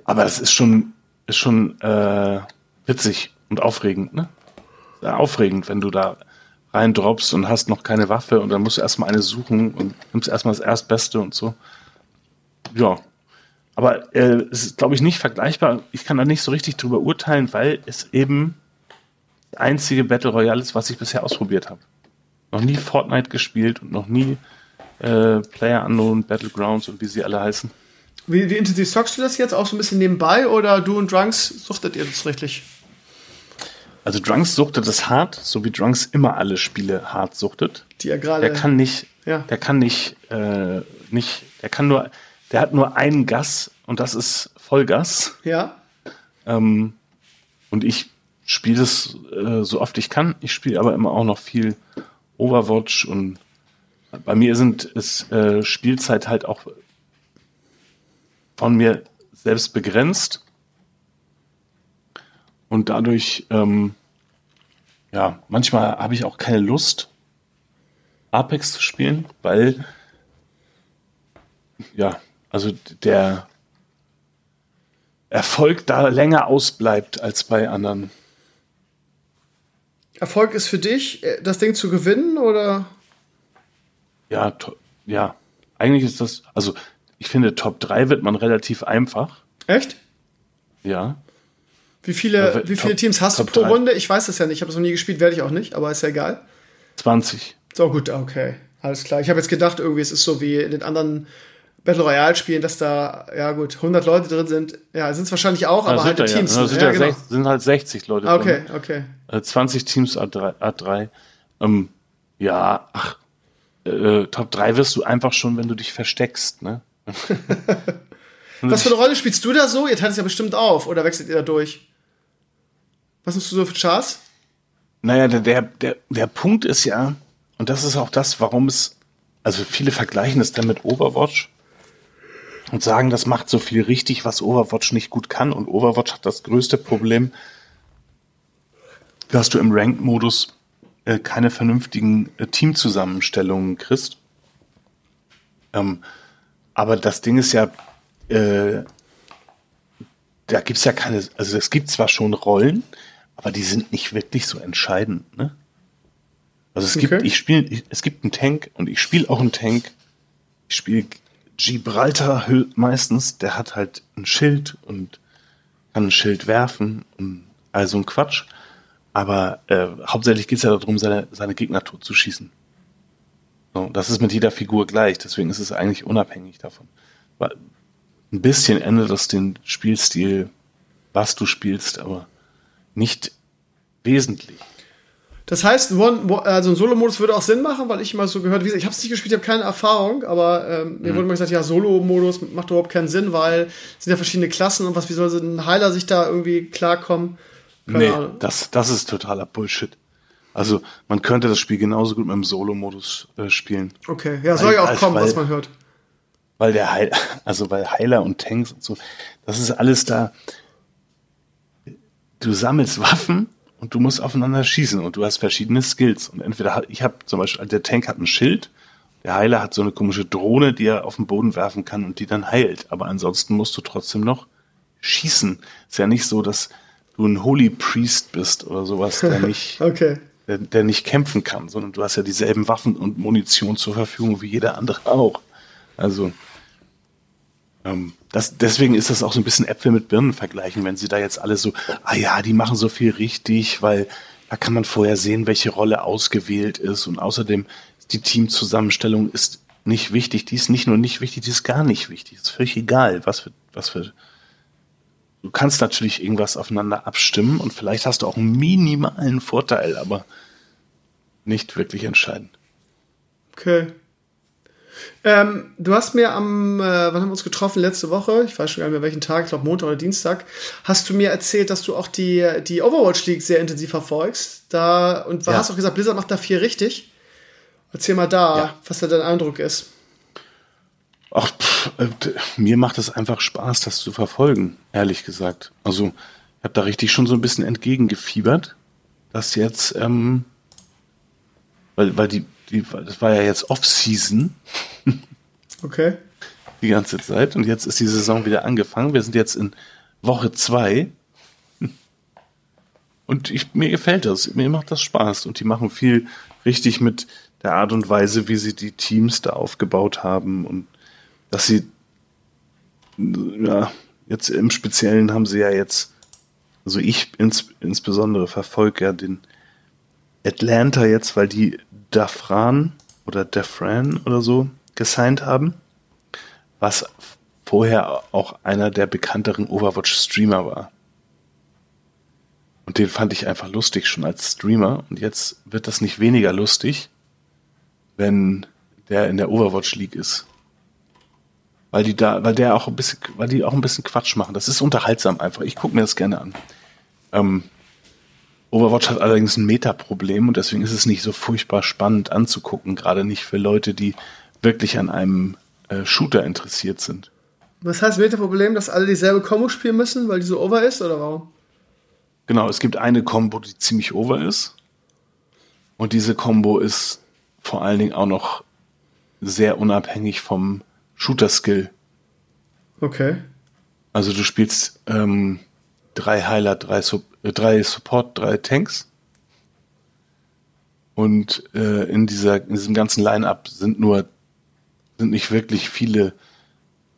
Aber das ist schon, ist schon äh, witzig und aufregend, ne? Sehr aufregend, wenn du da rein droppst und hast noch keine Waffe und dann musst du erstmal eine suchen und nimmst erstmal das Erstbeste und so. Ja. Aber äh, es ist, glaube ich, nicht vergleichbar. Ich kann da nicht so richtig drüber urteilen, weil es eben das einzige Battle Royale ist, was ich bisher ausprobiert habe. Noch nie Fortnite gespielt und noch nie äh, Player Unknown Battlegrounds und wie sie alle heißen. Wie, wie intensiv zockst du das jetzt? Auch so ein bisschen nebenbei oder du und Drunks suchtet ihr das richtig? Also Drunks suchtet es hart, so wie Drunks immer alle Spiele hart suchtet. Die ja gerade. Der kann nicht, Ja. der kann nicht, äh, nicht, der kann nur, der hat nur einen Gas und das ist Vollgas. Ja. Ähm, und ich spiele es äh, so oft ich kann. Ich spiele aber immer auch noch viel Overwatch und bei mir sind ist äh, Spielzeit halt auch von mir selbst begrenzt. Und dadurch, ähm, ja, manchmal habe ich auch keine Lust, Apex zu spielen, weil, ja, also der, Erfolg da länger ausbleibt als bei anderen. Erfolg ist für dich, äh, das Ding zu gewinnen oder? Ja, ja. Eigentlich ist das, also ich finde, Top 3 wird man relativ einfach. Echt? Ja. Wie viele, wie viele Top, Teams hast Top du pro 3. Runde? Ich weiß das ja nicht. Ich habe es noch nie gespielt, werde ich auch nicht, aber ist ja egal. 20. So gut, okay. Alles klar. Ich habe jetzt gedacht, irgendwie, es ist so wie in den anderen Battle Royale Spielen, dass da, ja gut, 100 Leute drin sind. Ja, sind es wahrscheinlich auch, aber halt Teams. Ja. Sind, ja, genau. sind halt 60 Leute okay, drin. Okay, okay. 20 Teams A3. A3. Ähm, ja, ach, äh, Top 3 wirst du einfach schon, wenn du dich versteckst, ne? Was für eine Rolle spielst du da so? Ihr teilt es ja bestimmt auf oder wechselt ihr da durch? Was hast du so für Chars? Naja, der, der, der, der Punkt ist ja, und das ist auch das, warum es, also viele vergleichen es dann mit Overwatch und sagen, das macht so viel richtig, was Overwatch nicht gut kann. Und Overwatch hat das größte Problem, dass du im Ranked-Modus äh, keine vernünftigen äh, Teamzusammenstellungen kriegst. Ähm, aber das Ding ist ja, äh, da gibt's ja keine, also es gibt zwar schon Rollen, aber die sind nicht wirklich so entscheidend. Ne? Also es okay. gibt, ich spiele, es gibt einen Tank und ich spiele auch einen Tank. Ich spiele Gibraltar meistens, der hat halt ein Schild und kann ein Schild werfen und all so ein Quatsch. Aber äh, hauptsächlich geht es ja darum, seine, seine Gegner tot zu schießen. So, das ist mit jeder Figur gleich, deswegen ist es eigentlich unabhängig davon. Ein bisschen ändert das den Spielstil, was du spielst, aber nicht wesentlich. Das heißt, One, also ein Solo-Modus würde auch Sinn machen, weil ich immer so gehört, wie gesagt, ich habe es nicht gespielt, ich habe keine Erfahrung, aber ähm, mir mhm. wurde immer gesagt, ja, Solo-Modus macht überhaupt keinen Sinn, weil es sind ja verschiedene Klassen und was, wie soll ein Heiler sich da irgendwie klarkommen? Keine nee, Ahnung. das, das ist totaler Bullshit. Also man könnte das Spiel genauso gut mit dem Solo-Modus äh, spielen. Okay, ja, soll ja auch kommen, weil, was man hört. Weil der Heil, also weil Heiler und Tanks und so, das ist alles da. Du sammelst Waffen und du musst aufeinander schießen und du hast verschiedene Skills. Und entweder ich habe zum Beispiel, der Tank hat ein Schild, der Heiler hat so eine komische Drohne, die er auf den Boden werfen kann und die dann heilt. Aber ansonsten musst du trotzdem noch schießen. Ist ja nicht so, dass du ein Holy Priest bist oder sowas, der nicht, okay. der, der nicht kämpfen kann, sondern du hast ja dieselben Waffen und Munition zur Verfügung wie jeder andere auch. Also das, deswegen ist das auch so ein bisschen Äpfel mit Birnen vergleichen, wenn sie da jetzt alle so, ah ja, die machen so viel richtig, weil da kann man vorher sehen, welche Rolle ausgewählt ist und außerdem die Teamzusammenstellung ist nicht wichtig. Die ist nicht nur nicht wichtig, die ist gar nicht wichtig. Ist völlig egal, was für, was für. Du kannst natürlich irgendwas aufeinander abstimmen und vielleicht hast du auch einen minimalen Vorteil, aber nicht wirklich entscheidend. Okay. Ähm, du hast mir am, äh, wann haben wir uns getroffen? Letzte Woche, ich weiß schon gar nicht mehr welchen Tag, ich glaube Montag oder Dienstag, hast du mir erzählt, dass du auch die, die Overwatch League sehr intensiv verfolgst. Da, und ja. hast auch gesagt, Blizzard macht da viel richtig. Erzähl mal da, ja. was da dein Eindruck ist. Ach, pff, äh, mir macht es einfach Spaß, das zu verfolgen, ehrlich gesagt. Also, ich habe da richtig schon so ein bisschen entgegengefiebert, dass jetzt, ähm, weil, weil die, die, das war ja jetzt Off-Season. Okay. Die ganze Zeit. Und jetzt ist die Saison wieder angefangen. Wir sind jetzt in Woche zwei. Und ich, mir gefällt das. Mir macht das Spaß. Und die machen viel richtig mit der Art und Weise, wie sie die Teams da aufgebaut haben. Und dass sie, ja, jetzt im Speziellen haben sie ja jetzt, also ich ins, insbesondere verfolge ja den Atlanta jetzt, weil die Dafran oder Dafran oder so gesigned haben, was vorher auch einer der bekannteren Overwatch-Streamer war. Und den fand ich einfach lustig schon als Streamer. Und jetzt wird das nicht weniger lustig, wenn der in der Overwatch League ist. Weil die da, weil der auch ein bisschen, weil die auch ein bisschen Quatsch machen. Das ist unterhaltsam einfach. Ich gucke mir das gerne an. Ähm, Overwatch hat allerdings ein Meta-Problem und deswegen ist es nicht so furchtbar spannend anzugucken, gerade nicht für Leute, die wirklich an einem äh, Shooter interessiert sind. Was heißt Meta-Problem, dass alle dieselbe Combo spielen müssen, weil die so over ist oder warum? Genau, es gibt eine Combo, die ziemlich over ist. Und diese Combo ist vor allen Dingen auch noch sehr unabhängig vom Shooter-Skill. Okay. Also du spielst ähm, drei Heiler, drei, Sup äh, drei Support, drei Tanks. Und äh, in, dieser, in diesem ganzen Line-Up sind nur, sind nicht wirklich viele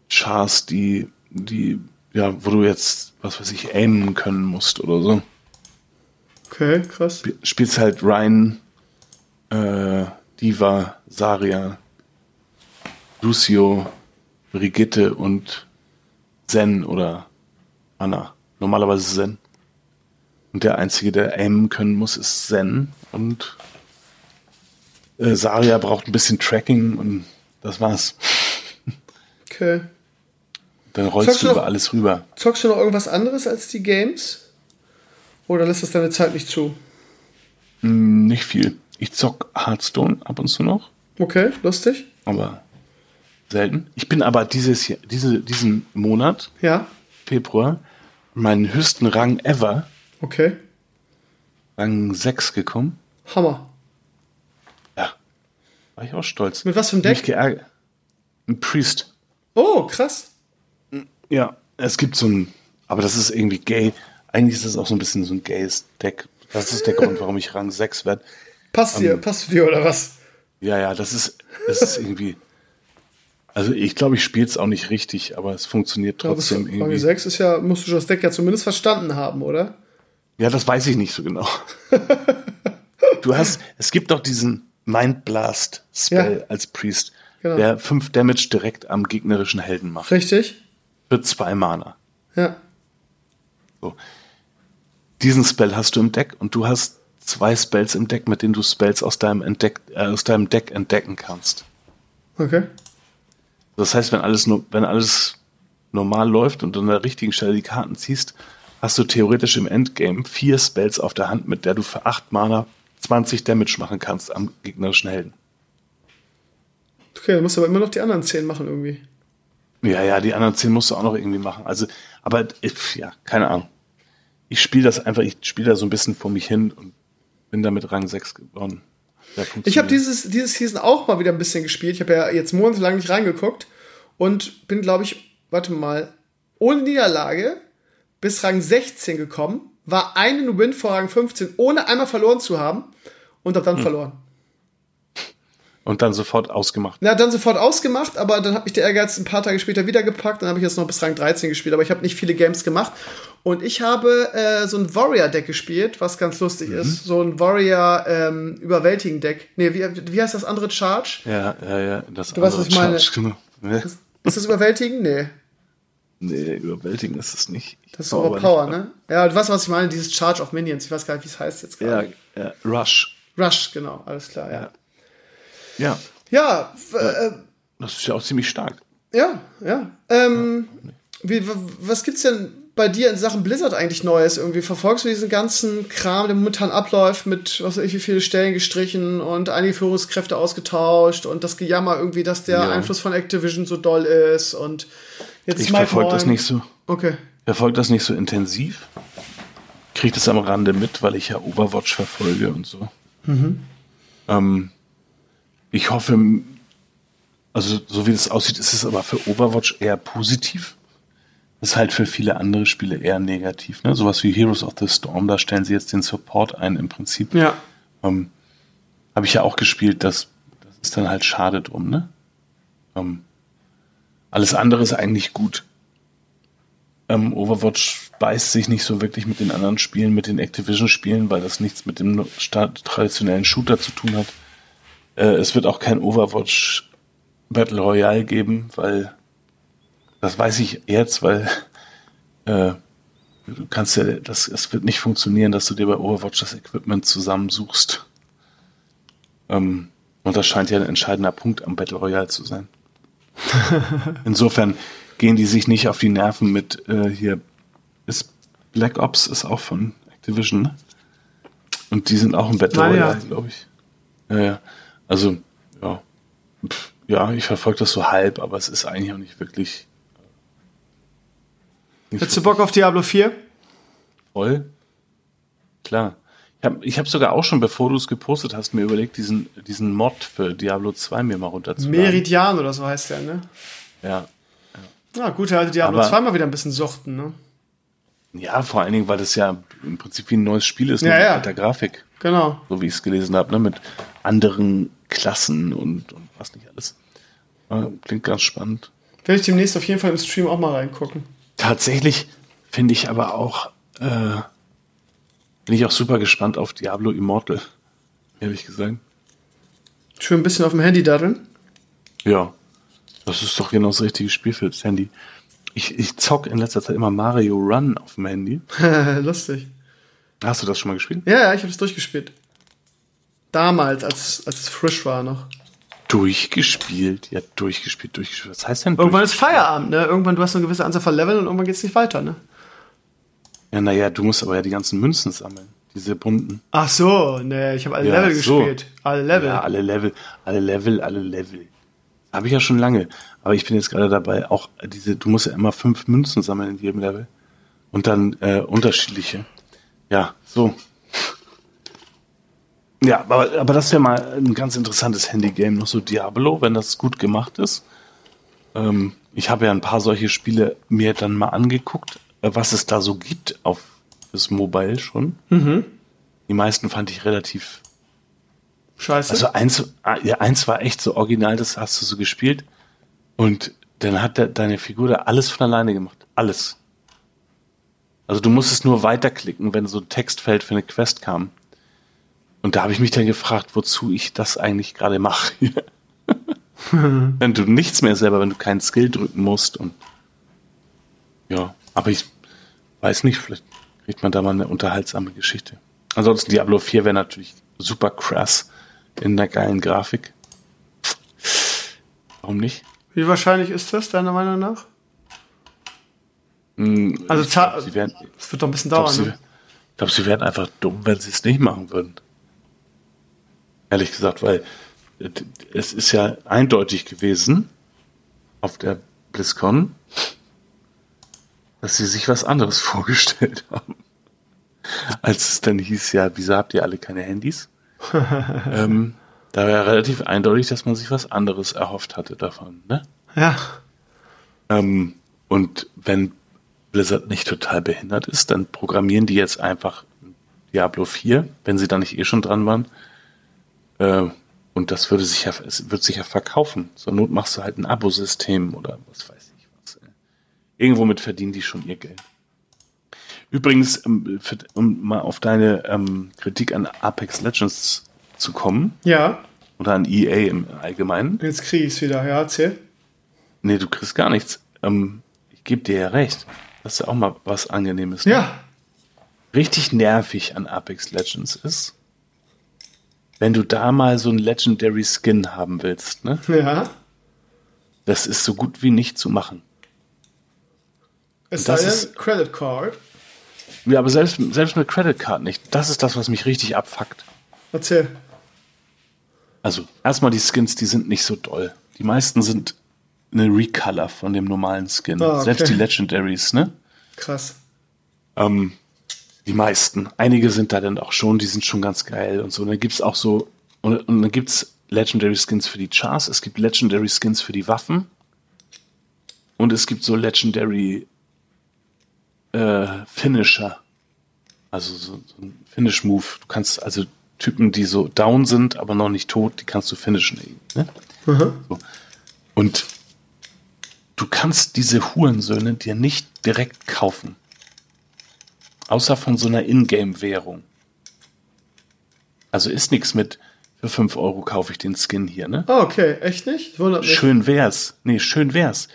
Chars, die, die, ja, wo du jetzt, was weiß ich, aimen können musst oder so. Okay, krass. Sp- Spielst halt Ryan, äh, Diva, Saria, Lucio, Brigitte und Zen oder Anna. Normalerweise Zen. Und der Einzige, der aimen können muss, ist Zen. Und äh, Saria braucht ein bisschen Tracking und das war's. Okay. Dann rollst du du über noch- alles rüber. Zockst du noch irgendwas anderes als die Games? Oder lässt das deine Zeit nicht zu? Hm, nicht viel. Ich zock Hearthstone ab und zu noch, Okay, lustig. aber selten. Ich bin aber dieses Jahr, diese, diesen Monat, Ja, Februar, meinen höchsten Rang ever, okay. Rang 6 gekommen. Hammer. Ja. War ich auch stolz. Mit was für einem Mich Deck? geärgert. Ein Priest. Oh, krass. Ja, es gibt so ein, aber das ist irgendwie gay. Eigentlich ist das auch so ein bisschen so ein gayes Deck. Das ist der Grund, warum ich Rang 6 werde. Passt dir, passt zu dir oder was? Ja, ja, das ist, das ist irgendwie. Also ich glaube, ich spiele es auch nicht richtig, aber es funktioniert Ja, trotzdem Rang irgendwie. 6 ist ja, musst du das Deck ja zumindest verstanden haben, oder? Ja, das weiß ich nicht so genau. du hast, es gibt doch diesen Mind Blast Spell Ja. als Priest, Genau. der 5 Damage direkt am gegnerischen Helden macht. Richtig? Für zwei Mana. Ja. So. Diesen Spell hast du im Deck und du hast zwei Spells im Deck, mit denen du Spells aus deinem, Entdeck, äh, aus deinem Deck entdecken kannst. Okay. Das heißt, wenn alles, wenn alles normal läuft und du an der richtigen Stelle die Karten ziehst, hast du theoretisch im Endgame vier Spells auf der Hand, mit der du für acht Mana 20 Damage machen kannst am gegnerischen Helden. Okay, dann musst du aber immer noch die anderen 10 machen irgendwie. Ja, ja, die anderen zehn musst du auch noch irgendwie machen. Also, aber äh, ja, keine Ahnung. Ich spiele das einfach, ich spiele da so ein bisschen vor mich hin und bin damit Rang 6 geworden. Ja, Ich habe dieses, dieses Season auch mal wieder ein bisschen gespielt. Ich habe ja jetzt monatelang nicht reingeguckt und bin, glaube ich, warte mal, ohne Niederlage bis Rang 16 gekommen, war einen Win vor Rang 15, ohne einmal verloren zu haben und habe Hm. dann verloren. Und dann sofort ausgemacht. Na, dann sofort ausgemacht, aber dann hat mich der Ehrgeiz ein paar Tage später wieder gepackt. Dann habe ich jetzt noch bis Rang 13 gespielt, aber ich habe nicht viele Games gemacht. Und ich habe äh, so ein Warrior-Deck gespielt, was ganz lustig Mhm. ist. So ein Warrior ähm. Nee, wie, wie heißt das andere Charge? Ja, ja, ja. Das Du weißt, was ich meine. Charge, Genau. Ne? Ist das Überwältigen? Nee. Nee, überwältigend ist es nicht. Das ist Power Overpower, ne? Ja, du weißt, was ich meine, dieses Charge of Minions. Ich weiß gar nicht, wie es heißt jetzt Ja, gerade. ja, Rush. Rush, genau, alles klar, ja. Ja, Ja, f- äh, das ist ja auch ziemlich stark. ja, ja. Ähm, wie, w- was gibt's denn bei dir in Sachen Blizzard eigentlich Neues? Irgendwie verfolgst du diesen ganzen Kram, der momentan abläuft, mit was weiß ich, wie viele Stellen gestrichen und einige Führungskräfte ausgetauscht und das Gejammer irgendwie, dass der Ja. Einfluss von Activision so doll ist und jetzt Ich verfolge das nicht so. Okay. verfolge das nicht so intensiv. Kriege das am Rande mit, weil ich ja Overwatch verfolge und so. Ähm, ich hoffe, also so wie das aussieht, ist es aber für Overwatch eher positiv. Ist halt für viele andere Spiele eher negativ. Ne? Sowas wie Heroes of the Storm, da stellen sie jetzt den Support ein im Prinzip. Ja. Ähm, Habe ich ja auch gespielt, das, das ist dann halt schade drum, ne? Ähm, alles andere ist eigentlich gut. Ähm, Overwatch beißt sich nicht so wirklich mit den anderen Spielen, mit den Activision-Spielen, weil das nichts mit dem traditionellen Shooter zu tun hat. Äh, es wird auch kein Overwatch Battle Royale geben, weil das weiß ich jetzt, weil äh, du kannst ja, das, es wird nicht funktionieren, dass du dir bei Overwatch das Equipment zusammensuchst. Ähm, und das scheint ja ein entscheidender Punkt am Battle Royale zu sein. Insofern gehen die sich nicht auf die Nerven mit äh, hier ist Black Ops ist auch von Activision, ne? Und die sind auch im Battle Ah. Royale, glaube ich. Ja, ja. Also, ja. Pff, ja, ich verfolge das so halb, aber es ist eigentlich auch nicht wirklich. Nicht Hättest du Bock auf Diablo 4? Voll. Klar. Ich habe ich hab sogar auch schon, bevor du es gepostet hast, mir überlegt, diesen, diesen Mod für Diablo 2 mir mal runterzuladen. Meridian oder so heißt der, ne? Ja. Ja, gut, er hatte Diablo Aber- zweimal wieder ein bisschen suchten, ne? Ja, vor allen Dingen, weil das ja im Prinzip wie ein neues Spiel ist, Ja, nur mit ja. alter Grafik, Genau. so wie ich es gelesen habe, ne? mit anderen Klassen und, und was nicht alles. Äh, Klingt ganz spannend. Werde ich demnächst auf jeden Fall im Stream auch mal reingucken. Tatsächlich finde ich aber auch, äh, bin ich auch super gespannt auf Diablo Immortal, ehrlich gesagt. Schön ein bisschen auf dem Handy daddeln. Ja, das ist doch genau das richtige Spiel für das Handy. Ich, ich zock in letzter Zeit immer Mario Run auf dem Handy. Lustig. Hast du das schon mal gespielt? Ja, ja, ich habe es durchgespielt. Damals, als, als es frisch war noch. Durchgespielt, ja, durchgespielt, durchgespielt. Was heißt denn Irgendwann ist? Feierabend, ne? Irgendwann, du hast eine gewisse Anzahl von Leveln und irgendwann geht's nicht weiter, ne? Ja, naja, du musst aber ja die ganzen Münzen sammeln. Diese bunten. Ach so, ne, ich habe alle Ja, Level so. gespielt. Alle Level. Ja, alle Level, alle Level, alle Level. Habe ich ja schon lange. Aber ich bin jetzt gerade dabei, auch diese, du musst ja immer fünf Münzen sammeln in jedem Level. Und dann äh, unterschiedliche. Ja, so. Ja, aber, aber das wäre mal ein ganz interessantes Handy-Game, noch so Diablo, wenn das gut gemacht ist. Ähm, ich habe ja ein paar solche Spiele mir dann mal angeguckt, äh, was es da so gibt auf das Mobile schon. Die meisten fand ich relativ Scheiße. also eins, ah, ja, eins war echt so original, das hast du so gespielt. Und dann hat der, deine Figur da alles von alleine gemacht. Alles. Also du musstest nur weiterklicken, wenn so ein Textfeld für eine Quest kam. Und da habe ich mich dann gefragt, wozu ich das eigentlich gerade mache. wenn du nichts mehr selber, wenn du keinen Skill drücken musst und ja, aber ich weiß nicht, vielleicht kriegt man da mal eine unterhaltsame Geschichte. Ansonsten Diablo 4 wäre natürlich super krass in der geilen Grafik. Warum nicht? Wie wahrscheinlich ist das, deiner Meinung nach? Hm, Also, ich glaub, werden, Das wird doch ein bisschen ich glaub, dauern, sie, ne? ich glaub, sie wären einfach dumm, wenn sie es nicht machen würden. Ehrlich gesagt, weil es ist ja eindeutig gewesen auf der BlizzCon, dass sie sich was anderes vorgestellt haben. Als es dann hieß, ja, wieso habt ihr alle keine Handys? ähm, da war ja relativ eindeutig, dass man sich was anderes erhofft hatte davon. Ne? Ja. Ähm, und wenn Blizzard nicht total behindert ist, dann programmieren die jetzt einfach Diablo 4, wenn sie da nicht eh schon dran waren. Äh, und das würde sich ja, es wird sich ja verkaufen. Zur Not machst du halt ein Abosystem oder was weiß ich was. äh. Irgendwo mit verdienen die schon ihr Geld. Übrigens, ähm, um mal auf deine ähm, Kritik an Apex Legends zu kommen, Ja, oder an EA im Allgemeinen, jetzt krieg ich's wieder. Ja, erzähl. Nee, du kriegst gar nichts. Ähm, ich gebe dir ja recht. Das ist ja auch mal was Angenehmes. ne? Ja. Richtig nervig an Apex Legends ist, wenn du da mal so einen Legendary Skin haben willst, ne? Ja. Das ist so gut wie nicht zu machen. Es Das sei ist- denn, Credit Card. Ja, aber selbst, selbst mit Credit Card nicht. Das ist das, was mich richtig abfuckt. Erzähl. Also, erstmal die Skins, die sind nicht so doll. Die meisten sind eine Recolor von dem normalen Skin. Ah, okay. Selbst die Legendaries, ne? Krass. Ähm, die meisten. Einige sind da dann auch schon, die sind schon ganz geil und so. Und dann gibt's auch so, und, und dann gibt's Legendary Skins für die Chars, es gibt Legendary Skins für die Waffen und es gibt so Legendary äh, Finisher. Also so, so ein Finish-Move. Du kannst also Typen, die so down sind, aber noch nicht tot, die kannst du finishen. Ne? So. Und du kannst diese Hurensöhne dir nicht direkt kaufen. Außer von so einer Ingame-Währung. Also ist nichts mit, für 5 Euro kaufe ich den Skin hier, ne? Ah, okay. Echt nicht? Wundert mich. Schön wär's. Nee, schön wär's.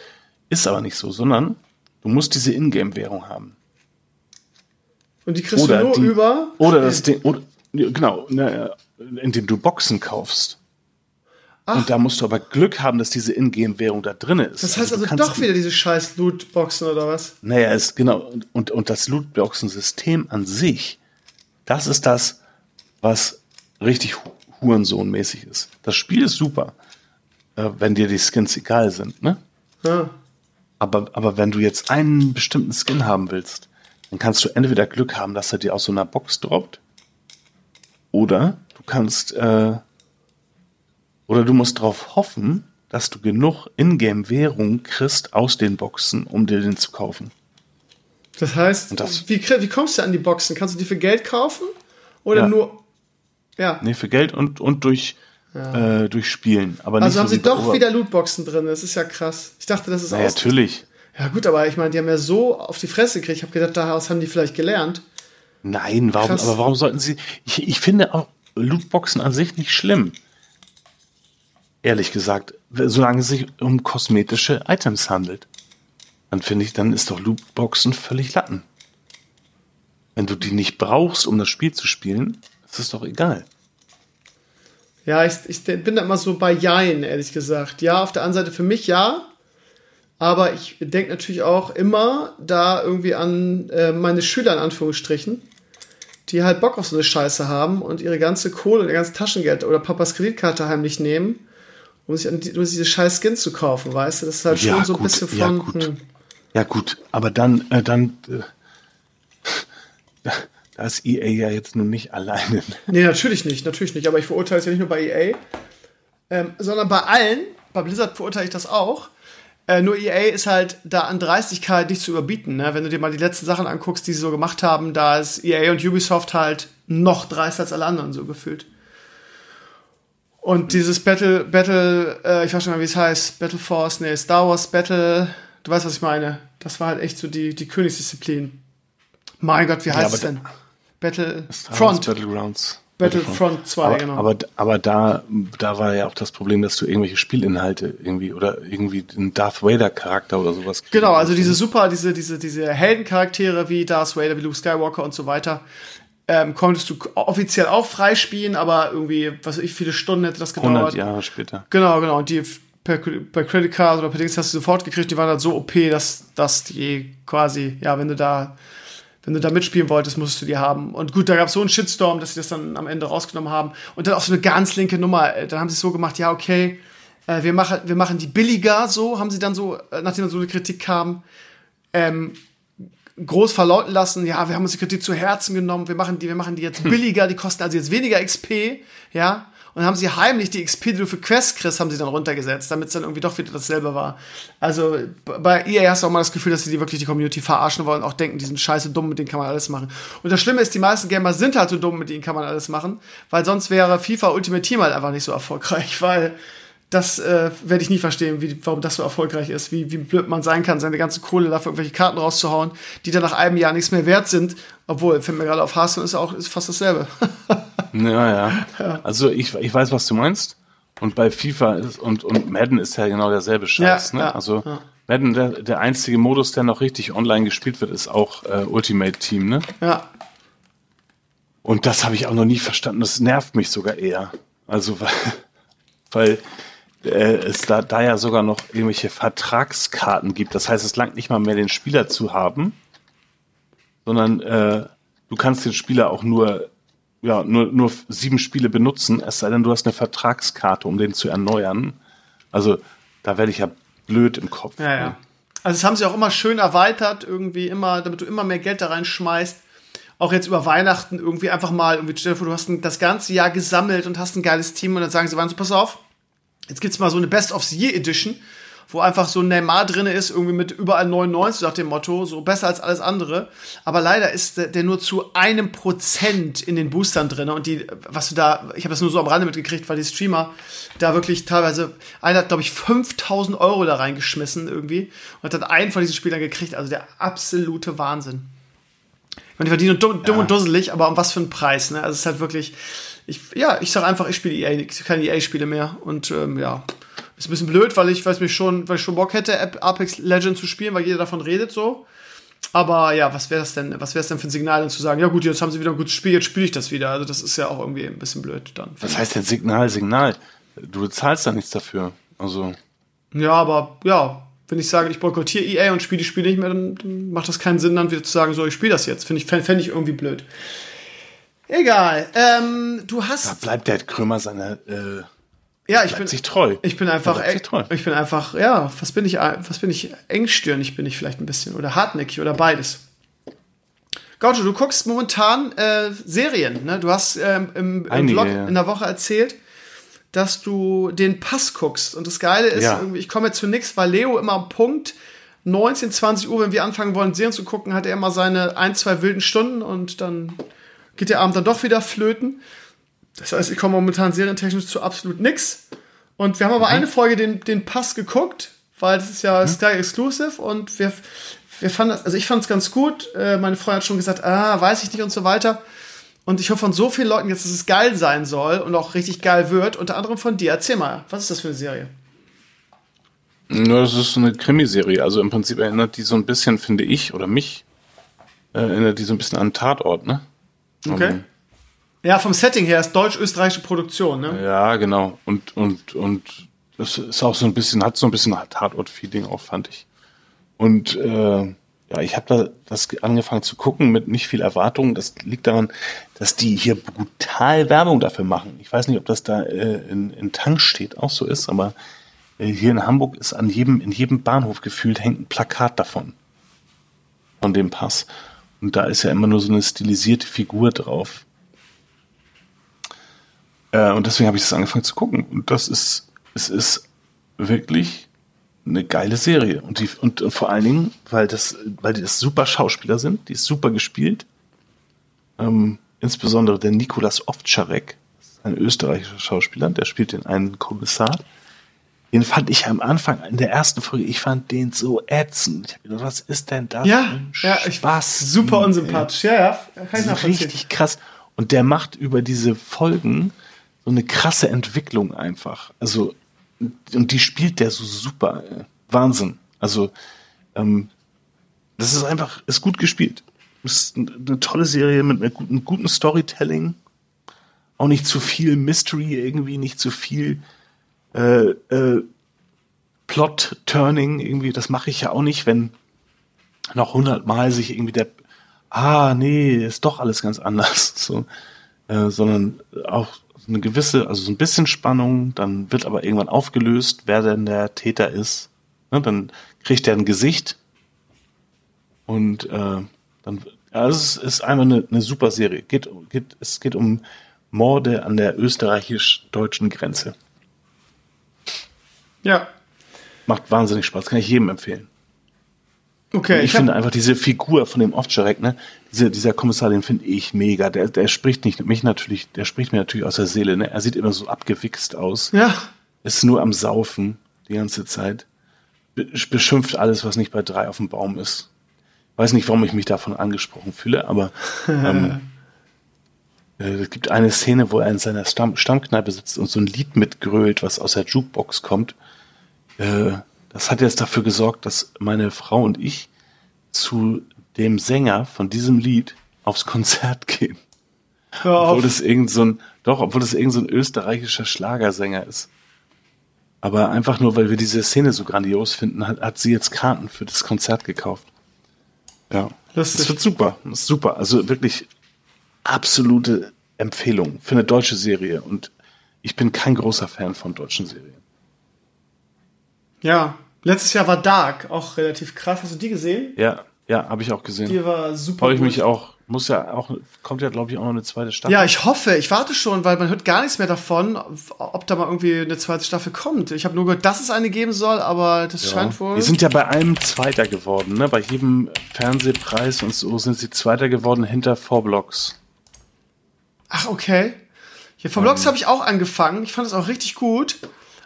Ist aber nicht so, sondern du musst diese Ingame-Währung haben. Und die kriegst Oder du nur die- über. Oder das Ding, oder, genau, ne, indem du Boxen kaufst. Und da musst du aber Glück haben, dass diese Ingame-Währung da drin ist. Das heißt du also kannst doch wieder diese scheiß Lootboxen oder was? Naja, es genau und, und, das Lootboxen-System an sich, das ist das, was richtig Hu- Hurensohn-mäßig ist. Das Spiel ist super, äh, wenn dir die Skins egal sind, ne? Ja. Aber, aber wenn du jetzt einen bestimmten Skin haben willst, dann kannst du entweder Glück haben, dass er dir aus so einer Box droppt, oder du kannst, äh, oder du musst darauf hoffen, dass du genug Ingame-Währung kriegst aus den Boxen, um dir den zu kaufen. Das heißt, das- wie, wie kommst du an die Boxen? Kannst du die für Geld kaufen? Oder Ja. nur. Ja. Nee, für Geld und, und durch, äh, durch Spielen. Aber nicht Also haben so sie doch wieder Lootboxen drin. Das ist ja krass. Ich dachte, das ist Na, aus. natürlich. Ja, gut, aber ich meine, die haben ja so auf die Fresse gekriegt. Ich habe gedacht, daraus haben die vielleicht gelernt. Nein, warum, Krass. aber warum sollten sie. Ich, ich finde auch Lootboxen an sich nicht schlimm. Ehrlich gesagt, solange es sich um kosmetische Items handelt. Dann finde ich, dann ist doch Lootboxen völlig Latten. Wenn du die nicht brauchst, um das Spiel zu spielen, ist es doch egal. Ja, ich, ich bin da immer so bei Jein, ehrlich gesagt. Ja, auf der anderen Seite für mich ja. Aber ich denke natürlich auch immer da irgendwie an äh, meine Schüler in Anführungsstrichen, die halt Bock auf so eine Scheiße haben und ihre ganze Kohle ihr ganzes Taschengeld oder Papas Kreditkarte heimlich nehmen, um sich, um diese scheiß Skins zu kaufen, weißt du? Das ist halt Ja, schon so ein gut, bisschen ja, von. gut. hm. Ja, gut, aber dann, äh, dann, äh, da ist EA ja jetzt nun nicht alleine. Nee, natürlich nicht, natürlich nicht. Aber ich verurteile es ja nicht nur bei EA, ähm, sondern bei allen. Bei Blizzard verurteile ich das auch. Äh, nur EA ist halt da an Dreistigkeit nicht zu überbieten. Ne? Wenn du dir mal die letzten Sachen anguckst, die sie so gemacht haben, da ist EA und Ubisoft halt noch dreister als alle anderen so gefühlt. Und dieses Battle, Battle, äh, ich weiß schon mal, wie es heißt, Battle Force, nee, Star Wars Battle, du weißt, was ich meine. Das war halt echt so die, die Königsdisziplin. Mein Gott, wie heißt aber es denn? Battle Star Wars Front. Battlegrounds. Battlefront 2, aber, genau. Aber, aber da, da war ja auch das Problem, dass du irgendwelche Spielinhalte irgendwie oder irgendwie einen Darth Vader Charakter oder sowas kriegst. Genau, also diese super, diese, diese, diese Heldencharaktere wie Darth Vader, wie Luke Skywalker und so weiter, ähm, konntest du offiziell auch freispielen, aber irgendwie, was weiß ich, viele Stunden hätte das 100 gedauert. Jahre später. Genau, genau. Und die per, per Credit Card oder per Dings hast du sofort gekriegt, die waren halt so OP, dass, dass die quasi, ja, wenn du da, wenn du da mitspielen wolltest, musstest du die haben. Und gut, da gab es so einen Shitstorm, dass sie das dann am Ende rausgenommen haben. Und dann auch so eine ganz linke Nummer. Äh, Dann haben sie es so gemacht, ja, okay, äh, wir, machen, wir machen die billiger, so, haben sie dann so, äh, nachdem dann so eine Kritik kam, ähm, groß verlauten lassen, ja, wir haben uns die Kritik zu Herzen genommen, wir machen die, wir machen die jetzt billiger, die kosten also jetzt weniger XP, ja, und haben sie heimlich die XP, die du für Quest kriegst, haben sie dann runtergesetzt, damit es dann irgendwie doch wieder dasselbe war. Also bei EA hast du auch mal das Gefühl, dass sie die wirklich die Community verarschen wollen auch denken, die sind scheiße dumm, mit denen kann man alles machen. Und das Schlimme ist, die meisten Gamer sind halt so dumm, mit denen kann man alles machen, weil sonst wäre FIFA Ultimate Team halt einfach nicht so erfolgreich, weil das äh, werde ich nie verstehen, wie, warum das so erfolgreich ist, wie, wie blöd man sein kann, seine ganze Kohle dafür irgendwelche Karten rauszuhauen, die dann nach einem Jahr nichts mehr wert sind. Obwohl, fällt mir gerade auf, Hearthstone ist auch ist fast dasselbe. Ja, ja. Also ich, ich weiß, was du meinst. Und bei FIFA ist, und, und Madden ist ja genau derselbe Scheiß. Ja, ne? ja, also. Madden, der, der einzige Modus, der noch richtig online gespielt wird, ist auch äh, Ultimate Team. Ne? ja. Und das habe ich auch noch nie verstanden. Das nervt mich sogar eher. Also weil, weil äh, es da, da ja sogar noch irgendwelche Vertragskarten gibt. Das heißt, es langt nicht mal mehr, den Spieler zu haben, sondern äh, du kannst den Spieler auch nur ja, nur, nur sieben Spiele benutzen, es sei denn, du hast eine Vertragskarte, um den zu erneuern. Also, da werde ich ja blöd im Kopf. Ja, ja. Also das haben sie auch immer schön erweitert, irgendwie immer, damit du immer mehr Geld da reinschmeißt. Auch jetzt über Weihnachten irgendwie einfach mal, irgendwie, du hast das ganze Jahr gesammelt und hast ein geiles Team und dann sagen sie, waren so, pass auf, jetzt gibt's mal so eine Best of the Year Edition, wo einfach so ein Neymar drin ist, irgendwie mit überall 99 nach dem Motto, so besser als alles andere. Aber leider ist der, nur zu einem Prozent in den Boostern drin. Und die, was du da, ich habe das nur so am Rande mitgekriegt, weil die Streamer da wirklich teilweise, einer hat, glaube ich, 5000 Euro da reingeschmissen irgendwie und hat dann einen von diesen Spielern gekriegt. Also der absolute Wahnsinn. Ich meine, die verdienen dumm, dumm und dusselig, aber um was für einen Preis, ne? Also es ist halt wirklich, ich, ja, ich sag einfach, ich spiele EA, keine EA-Spiele mehr und ähm, ja, ist ein bisschen blöd, weil ich, ich mich schon, weil ich schon Bock hätte, Ap- Apex Legends zu spielen, weil jeder davon redet so. Aber ja, was wäre das denn, was wäre es denn für ein Signal, denn zu sagen, ja gut, jetzt haben sie wieder ein gutes Spiel, jetzt spiele ich das wieder. Also das ist ja auch irgendwie ein bisschen blöd dann. Was heißt denn Signal, Signal? Du bezahlst da nichts dafür. Also, Ja, aber ja, wenn ich sage, ich boykottiere EA und spiele die Spiele nicht mehr, dann, dann macht das keinen Sinn, dann wieder zu sagen, so, ich spiele das jetzt. Finde ich, fände ich irgendwie blöd. Egal. Ähm, du da hast. bleibt der Krömer seiner, äh, Ja, ich bin. sich treu. Ich bin einfach, sich treu. ich bin einfach, ja, was bin ich, was bin ich, engstirnig bin ich vielleicht ein bisschen oder hartnäckig oder beides. Gaucho, du guckst momentan äh, Serien, ne? Du hast ähm, im, im Einige, Vlog ja. in der Woche erzählt, dass du den Pass guckst. Und das Geile ist, Ja. ich komme jetzt zu nichts, weil Leo immer am Punkt 19, 20 Uhr, wenn wir anfangen wollen, Serien zu gucken, hat er immer seine ein, zwei wilden Stunden und dann geht der Abend dann doch wieder flöten. Das heißt, ich komme momentan serientechnisch zu absolut nix. Und wir haben aber eine Folge den, den Pass geguckt, weil das ist ja Sky Exclusive und wir, wir fanden das, also ich fand es ganz gut. Äh, meine Freundin hat schon gesagt, ah, weiß ich nicht und so weiter. Und ich höre von so vielen Leuten jetzt, dass es geil sein soll und auch richtig geil wird, unter anderem von dir. Erzähl mal, was ist das für eine Serie? Ja, das ist eine Krimiserie. Also im Prinzip erinnert die so ein bisschen, finde ich, oder mich, äh, erinnert die so ein bisschen an Tatort, ne? Okay. Ähm, Ja, vom Setting her ist deutsch-österreichische Produktion, ne? Ja, genau. Und, und, und das ist auch so ein bisschen, hat so ein bisschen Tatort-Feeling auch, fand ich. Und äh, ja, ich habe da das angefangen zu gucken mit nicht viel Erwartung. Das liegt daran, dass die hier brutal Werbung dafür machen. Ich weiß nicht, ob das da äh, in, in Tank steht, auch so ist, aber äh, hier in Hamburg ist an jedem, in jedem Bahnhof gefühlt hängt ein Plakat davon. Von dem Pass. Und da ist ja immer nur so eine stilisierte Figur drauf. Äh, und deswegen habe ich das angefangen zu gucken. Und das ist, es ist wirklich eine geile Serie. Und, die, und, und vor allen Dingen, weil das, weil die das super Schauspieler sind, die ist super gespielt. Ähm, insbesondere der Nikolas Ovtcharek, ein österreichischer Schauspieler, der spielt den einen Kommissar. Den fand ich am Anfang in der ersten Folge, ich fand den so ätzend. Ich hab gedacht, was ist denn das? Ja, ja, ich Spaß. super unsympathisch. Ja, ja, kann ich nachvollziehen. richtig krass. Und der macht über diese Folgen so eine krasse Entwicklung einfach. Also, und die spielt der so super. Wahnsinn. Also, ähm, das ist einfach, ist gut gespielt. Ist eine tolle Serie mit einem guten, guten Storytelling. Auch nicht zu viel Mystery irgendwie, nicht zu viel äh, äh, Plot-Turning irgendwie. Das mache ich ja auch nicht, wenn noch hundertmal sich irgendwie der ah, nee, ist doch alles ganz anders, so, äh, sondern auch eine gewisse, also so ein bisschen Spannung, dann wird aber irgendwann aufgelöst, wer denn der Täter ist. Ne, dann kriegt er ein Gesicht und äh, dann, ja, es ist, ist einfach eine, eine super Serie. Geht, geht, es geht um Morde an der österreichisch-deutschen Grenze. Ja, Macht wahnsinnig Spaß, kann ich jedem empfehlen. okay. ich Ich, finde einfach diese Figur von dem Ovtcharek, ne, diese, dieser Kommissar, den finde ich mega. Der, der spricht nicht mich natürlich, der spricht mir natürlich aus der Seele. Ne? Er sieht immer so abgewichst aus, ja, ist nur am Saufen die ganze Zeit, Be beschimpft alles, was nicht bei drei auf dem Baum ist. Weiß nicht, warum ich mich davon angesprochen fühle, aber ähm, äh, es gibt eine Szene, wo er in seiner Stamm Stammkneipe sitzt und so ein Lied mitgrölt, was aus der Jukebox kommt. Äh, das hat jetzt dafür gesorgt, dass meine Frau und ich zu dem Sänger von diesem Lied aufs Konzert gehen. hör auf. Obwohl das irgend so ein, doch, obwohl das irgend so ein österreichischer Schlagersänger ist. Aber einfach nur, weil wir diese Szene so grandios finden, hat, hat sie jetzt Karten für das Konzert gekauft. Ja. Lustig. Das wird super. Das ist super. Also wirklich absolute Empfehlung für eine deutsche Serie. Und ich bin kein großer Fan von deutschen Serien. Ja, letztes Jahr war Dark auch relativ krass. Hast du die gesehen? Ja, ja, habe ich auch gesehen. Die war super. Freue ich gut. mich auch. Muss ja auch, kommt ja, glaube ich, auch noch eine zweite Staffel. Ja, ich hoffe, ich warte schon, weil man hört gar nichts mehr davon, ob da mal irgendwie eine zweite Staffel kommt. Ich habe nur gehört, dass es eine geben soll, aber das scheint wohl. Die sind ja bei allem Zweiter geworden, ne? Bei jedem Fernsehpreis und so sind sie Zweiter geworden hinter Four Blocks. Ach, okay. Hier vom Vlogs habe ich auch angefangen. Ich fand es auch richtig gut.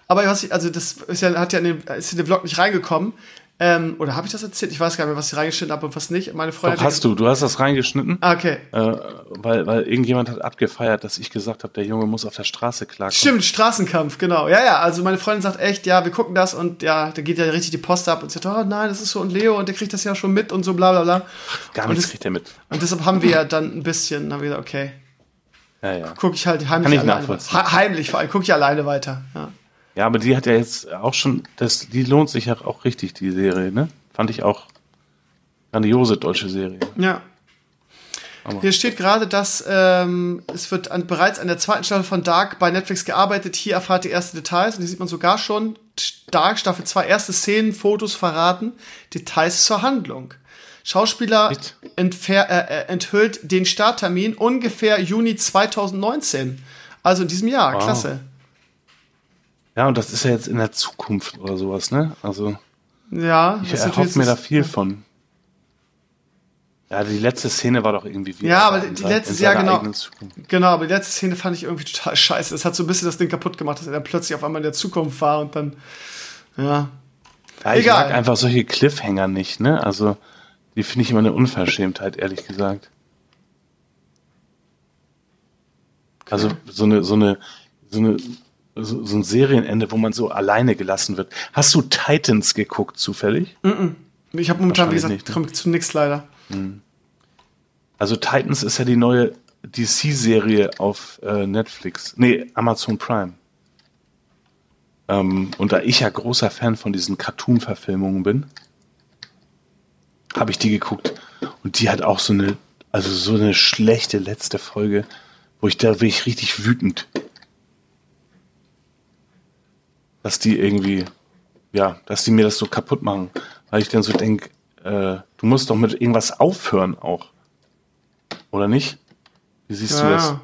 Aber was also das ist ja, hat ja in den, ist in den Vlog nicht reingekommen. Ähm, oder habe ich das erzählt? Ich weiß gar nicht mehr, was ich reingeschnitten habe und was nicht. Meine Freundin. Doch, hast du, du hast das reingeschnitten, Ah, okay. äh, weil, weil irgendjemand hat abgefeiert, dass ich gesagt habe, der Junge muss auf der Straße klarkommen. Stimmt, Straßenkampf, genau. Ja, ja, also meine Freundin sagt echt, ja, wir gucken das und ja, da geht ja richtig die Post ab und sagt, oh nein, das ist so und Leo und der kriegt das ja schon mit und so bla bla bla. Gar nichts das- kriegt er mit. Und deshalb haben wir ja dann ein bisschen, haben wir gesagt, okay, Ja, ja. gucke ich halt heimlich Kann ich alleine. Heimlich vor allem, gucke ich alleine weiter. Ja. Ja, aber die hat ja jetzt auch schon, das, die lohnt sich ja auch richtig, die Serie, ne? Fand ich auch grandiose deutsche Serie. ja. Aber- Hier steht gerade, dass ähm, es wird an, bereits an der zweiten Staffel von Dark bei Netflix gearbeitet. Hier erfahrt ihr erste Details und die sieht man sogar schon. Dark Staffel 2 erste Szenen, Fotos verraten, Details zur Handlung. Schauspieler äh, äh, enthüllt den Starttermin ungefähr Juni 2019. Also in diesem Jahr. Wow. Klasse. Ja, und das ist ja jetzt in der Zukunft oder sowas, ne? Also Ja, ich erhoffe mir da viel von. Ja, die letzte Szene war doch irgendwie wie Ja, er aber die sein- letzte- ja, seiner genau. Genau, aber die letzte Szene fand ich irgendwie total scheiße. Das hat so ein bisschen das Ding kaputt gemacht, dass er dann plötzlich auf einmal in der Zukunft war und dann, ja. Ja, ich Egal. mag einfach solche Cliffhanger nicht, ne? Also, die finde ich immer eine Unverschämtheit, ehrlich gesagt. Also, so eine, so eine, so eine, so, ein Serienende, wo man so alleine gelassen wird. Hast du Titans geguckt, zufällig? Ich habe momentan, wie gesagt, nicht, ne? komme zu nix leider. Also, Titans ist ja die neue DC-Serie auf äh, Netflix. Nee, Amazon Prime. Ähm, und da ich ja großer Fan von diesen Cartoon-Verfilmungen bin, habe ich die geguckt. Und die hat auch so eine, also so eine schlechte letzte Folge, wo ich da bin ich richtig wütend. Dass die irgendwie, ja, dass die mir das so kaputt machen. Weil ich dann so denke, äh, du musst doch mit irgendwas aufhören auch. Oder nicht? Wie siehst du das? Ja.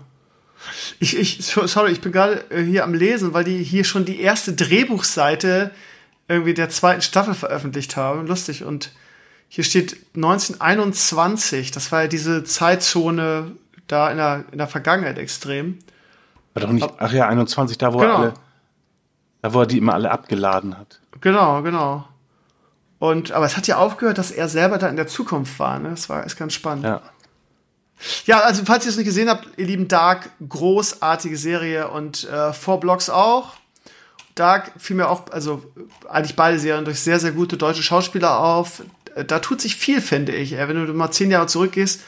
Ich, ich, so- sorry, ich bin gerade äh, hier am Lesen, weil die hier schon die erste Drehbuchseite irgendwie der zweiten Staffel veröffentlicht haben. Lustig. Und hier steht 1921. Das war ja diese Zeitzone da in der, in der Vergangenheit extrem. War doch nicht, ach ja, 21, da wo Genau. er alle, da wo er die immer alle abgeladen hat. Genau, genau. Und, aber es hat ja aufgehört, dass er selber da in der Zukunft war. Ne? Das war ist ganz spannend. Ja. Ja, also falls ihr es nicht gesehen habt, ihr lieben Dark, großartige Serie und äh, Four Blocks auch. Dark fiel mir auch, also äh, eigentlich beide Serien durch sehr, sehr gute deutsche Schauspieler auf. Äh, Da tut sich viel, finde ich. Wenn du mal zehn Jahre zurückgehst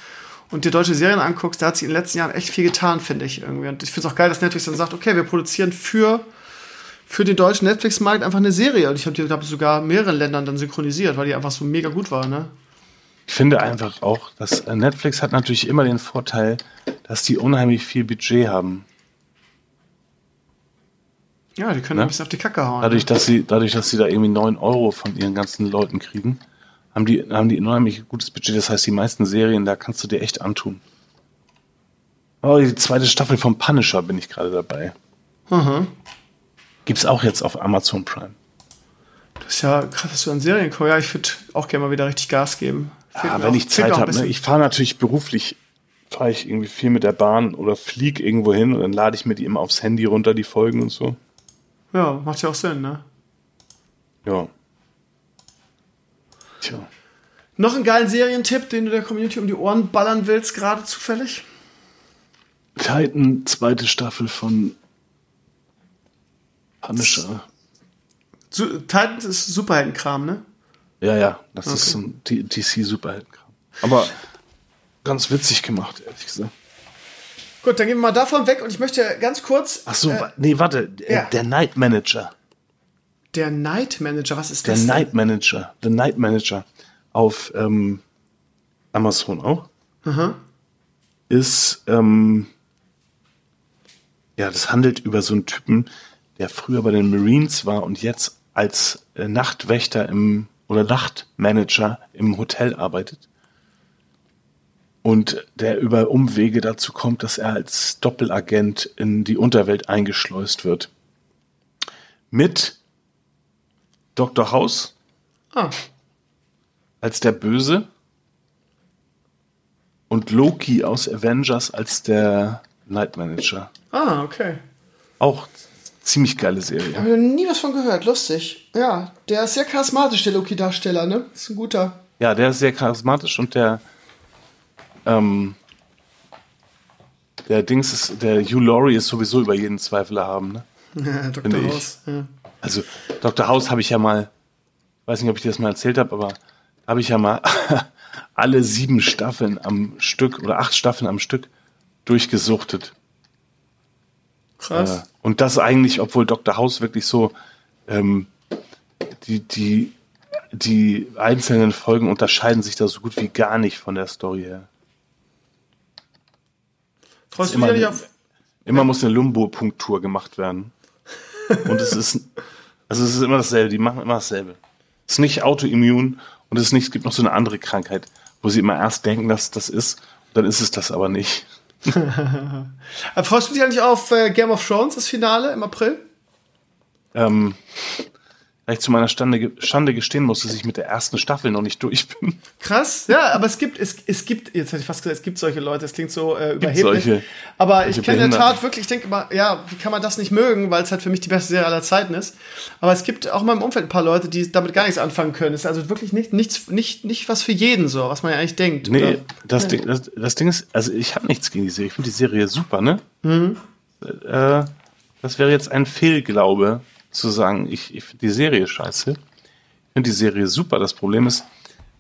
und dir deutsche Serien anguckst, da hat sich in den letzten Jahren echt viel getan, finde ich irgendwie. Und ich finde es auch geil, dass Netflix dann sagt, okay, wir produzieren für, für den deutschen Netflix-Markt einfach eine Serie. Und ich habe die, glaube ich, sogar in mehreren Ländern dann synchronisiert, weil die einfach so mega gut war, ne? Ich finde einfach auch, dass äh, Netflix hat natürlich immer den Vorteil, dass die unheimlich viel Budget haben. Ja, die können Ne? ein bisschen auf die Kacke hauen. Dadurch, dass sie, dadurch, dass sie da irgendwie 9 Euro von ihren ganzen Leuten kriegen, haben die, haben die unheimlich gutes Budget. Das heißt, die meisten Serien, da kannst du dir echt antun. Oh, die zweite Staffel vom Punisher bin ich gerade dabei. Mhm. Gibt's auch jetzt auf Amazon Prime. Das ist ja krass, dass du an Serien guckst. Ja, ich würde auch gerne mal wieder richtig Gas geben. Ja, mir wenn auch- ich Zeit habe. Ne? Ich fahre natürlich beruflich, fahre ich irgendwie viel mit der Bahn oder flieg irgendwo hin und dann lade ich mir die immer aufs Handy runter, die Folgen und so. Ja, macht ja auch Sinn, ne? Ja. Tja. Noch einen geilen Serientipp, den du der Community um die Ohren ballern willst, gerade zufällig? Titan, zweite Staffel von Punisher. Su Titans ist Superheldenkram, ne? Ja, ja, das ist so ein DC-Superheldenkram. Aber ganz witzig gemacht, ehrlich gesagt. Gut, dann gehen wir mal davon weg und ich möchte ganz kurz. Ach so, äh, nee, warte, äh, ja. der Night Manager. Der Night Manager, was ist Der das? denn? Night Manager. The Night Manager auf ähm, Amazon auch. Ist, ähm, ja, das handelt über so einen Typen, der früher bei den Marines war und jetzt als äh, Nachtwächter im oder Nachtmanager im Hotel arbeitet. Und der über Umwege dazu kommt, dass er als Doppelagent in die Unterwelt eingeschleust wird. Mit Dr. House Ah, als der Böse und Loki aus Avengers als der Night Manager. ah, okay. Auch ziemlich geile Serie. Habe ich noch nie was von gehört, lustig. Ja, der ist sehr charismatisch, der Loki-Darsteller, ne? Ist ein guter. Ja, der ist sehr charismatisch und der der Dings ist, der Hugh Laurie ist sowieso über jeden Zweifel erhaben. Ne? Ja, Dr. House. Ja. Also Dr. House habe ich ja mal, weiß nicht, ob ich dir das mal erzählt habe, aber habe ich ja mal alle sieben Staffeln am Stück oder acht Staffeln am Stück durchgesuchtet. Krass. Äh, und das eigentlich, obwohl Dr. House wirklich so ähm, die, die, die einzelnen Folgen unterscheiden sich da so gut wie gar nicht von der Story her. Du immer nicht auf. Immer muss eine Lumbo-Punktur gemacht werden. Und es ist, also es ist immer dasselbe, die machen immer dasselbe. Es ist nicht autoimmun und es ist nicht, es gibt noch so eine andere Krankheit, wo sie immer erst denken, dass das ist, und dann ist es das aber nicht. Äh, Freust du dich eigentlich auf äh, Game of Thrones, das Finale im April? ähm, weil ich zu meiner Stande, Schande gestehen muss, dass ich mit der ersten Staffel noch nicht durch bin. Krass, ja, aber es gibt, es, es gibt, jetzt hätte ich fast gesagt, es gibt solche Leute, das klingt so äh, überheblich. solche- aber solche ich kenne in der. Tat wirklich, ich denke immer, ja, wie kann man das nicht mögen, weil es halt für mich die beste Serie aller Zeiten ist. Aber es gibt auch in meinem Umfeld ein paar Leute, die damit gar nichts anfangen können. Es ist also wirklich nicht, nichts, nicht, nicht was für jeden so, was man ja eigentlich denkt. Nee, oder? das, Ding, das, das Ding ist, also ich habe nichts gegen die Serie. Ich finde die Serie super, ne? Mhm. Äh, das wäre jetzt ein Fehlglaube, zu sagen, ich, ich finde die Serie scheiße. Ich finde die Serie super. Das Problem ist,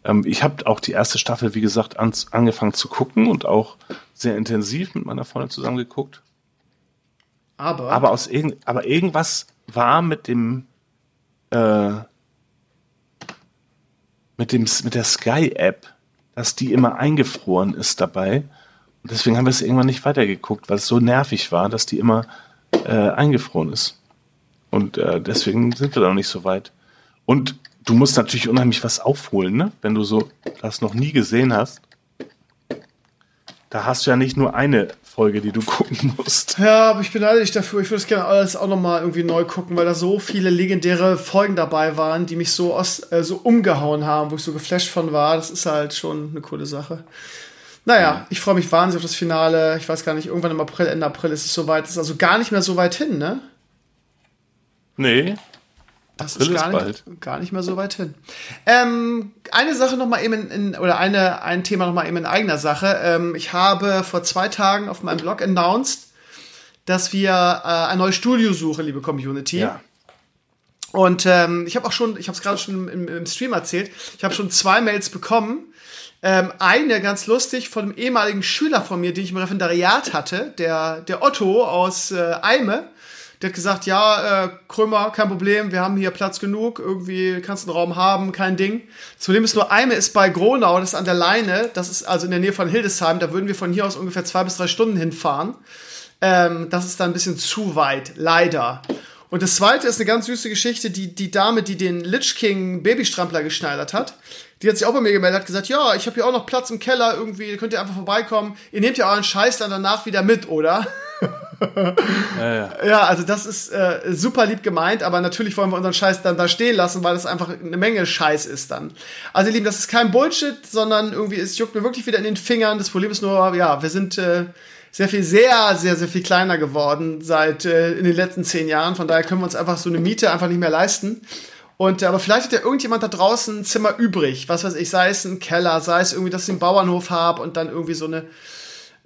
ähm, ich habe auch die erste Staffel, wie gesagt, an, angefangen zu gucken und auch sehr intensiv mit meiner Freundin zusammen geguckt. Aber, Aber aus irgend, aber irgendwas war mit dem äh, mit dem mit der Sky App, dass die immer eingefroren ist dabei. Und deswegen haben wir es irgendwann nicht weitergeguckt, weil es so nervig war, dass die immer äh, eingefroren ist. Und äh, deswegen sind wir da noch nicht so weit. Und du musst natürlich unheimlich was aufholen, ne? Wenn du so das noch nie gesehen hast. Da hast du ja nicht nur eine Folge, die du gucken musst. Ja, aber ich beneide dich dafür. Ich würde es gerne alles auch nochmal irgendwie neu gucken, weil da so viele legendäre Folgen dabei waren, die mich so, aus, äh, so umgehauen haben, wo ich so geflasht von war. Das ist halt schon eine coole Sache. Naja, ich freue mich wahnsinnig auf das Finale. Ich weiß gar nicht, irgendwann im April, Ende April ist es soweit. Es ist also gar nicht mehr so weit hin, ne? Nee, Das April ist gar, ist nicht, gar nicht mehr so weit hin. Ähm, eine Sache noch mal eben in, in, oder eine, ein Thema noch mal eben in eigener Sache. Ähm, ich habe vor zwei Tagen auf meinem Blog announced, dass wir äh, ein neues Studio suchen, liebe Community. ja. Und ähm, ich habe auch schon, ich habe es gerade schon im, im Stream erzählt, ich habe schon zwei Mails bekommen. Ähm, eine ganz lustig von einem ehemaligen Schüler von mir, den ich im Referendariat hatte, der, der Otto aus äh, Eime. Der hat gesagt, ja, äh, Krömer, kein Problem, wir haben hier Platz genug, irgendwie kannst du einen Raum haben, kein Ding. Das Problem ist nur, Eime ist bei Gronau, das ist an der Leine, das ist also in der Nähe von Hildesheim, da würden wir von hier aus ungefähr zwei bis drei Stunden hinfahren. Ähm, das ist dann ein bisschen zu weit, leider. Und das zweite ist eine ganz süße Geschichte. Die, die Dame, die den Lich King Babystrampler geschneidert hat, die hat sich auch bei mir gemeldet, hat gesagt, ja, ich habe hier auch noch Platz im Keller, irgendwie könnt ihr einfach vorbeikommen. Ihr nehmt ja euren Scheiß dann danach wieder mit, oder? Ja, ja. Ja, also das ist äh, super lieb gemeint, aber natürlich wollen wir unseren Scheiß dann da stehen lassen, weil das einfach eine Menge Scheiß ist dann. Also ihr Lieben, das ist kein Bullshit, sondern irgendwie, es juckt mir wirklich wieder in den Fingern. Das Problem ist nur, ja, wir sind äh, sehr viel, sehr, sehr, sehr viel kleiner geworden seit äh, in den letzten zehn Jahren. Von daher können wir uns einfach so eine Miete einfach nicht mehr leisten. Und äh, aber vielleicht hat ja irgendjemand da draußen ein Zimmer übrig, was weiß ich, sei es ein Keller, sei es irgendwie, dass ich einen Bauernhof habe und dann irgendwie so eine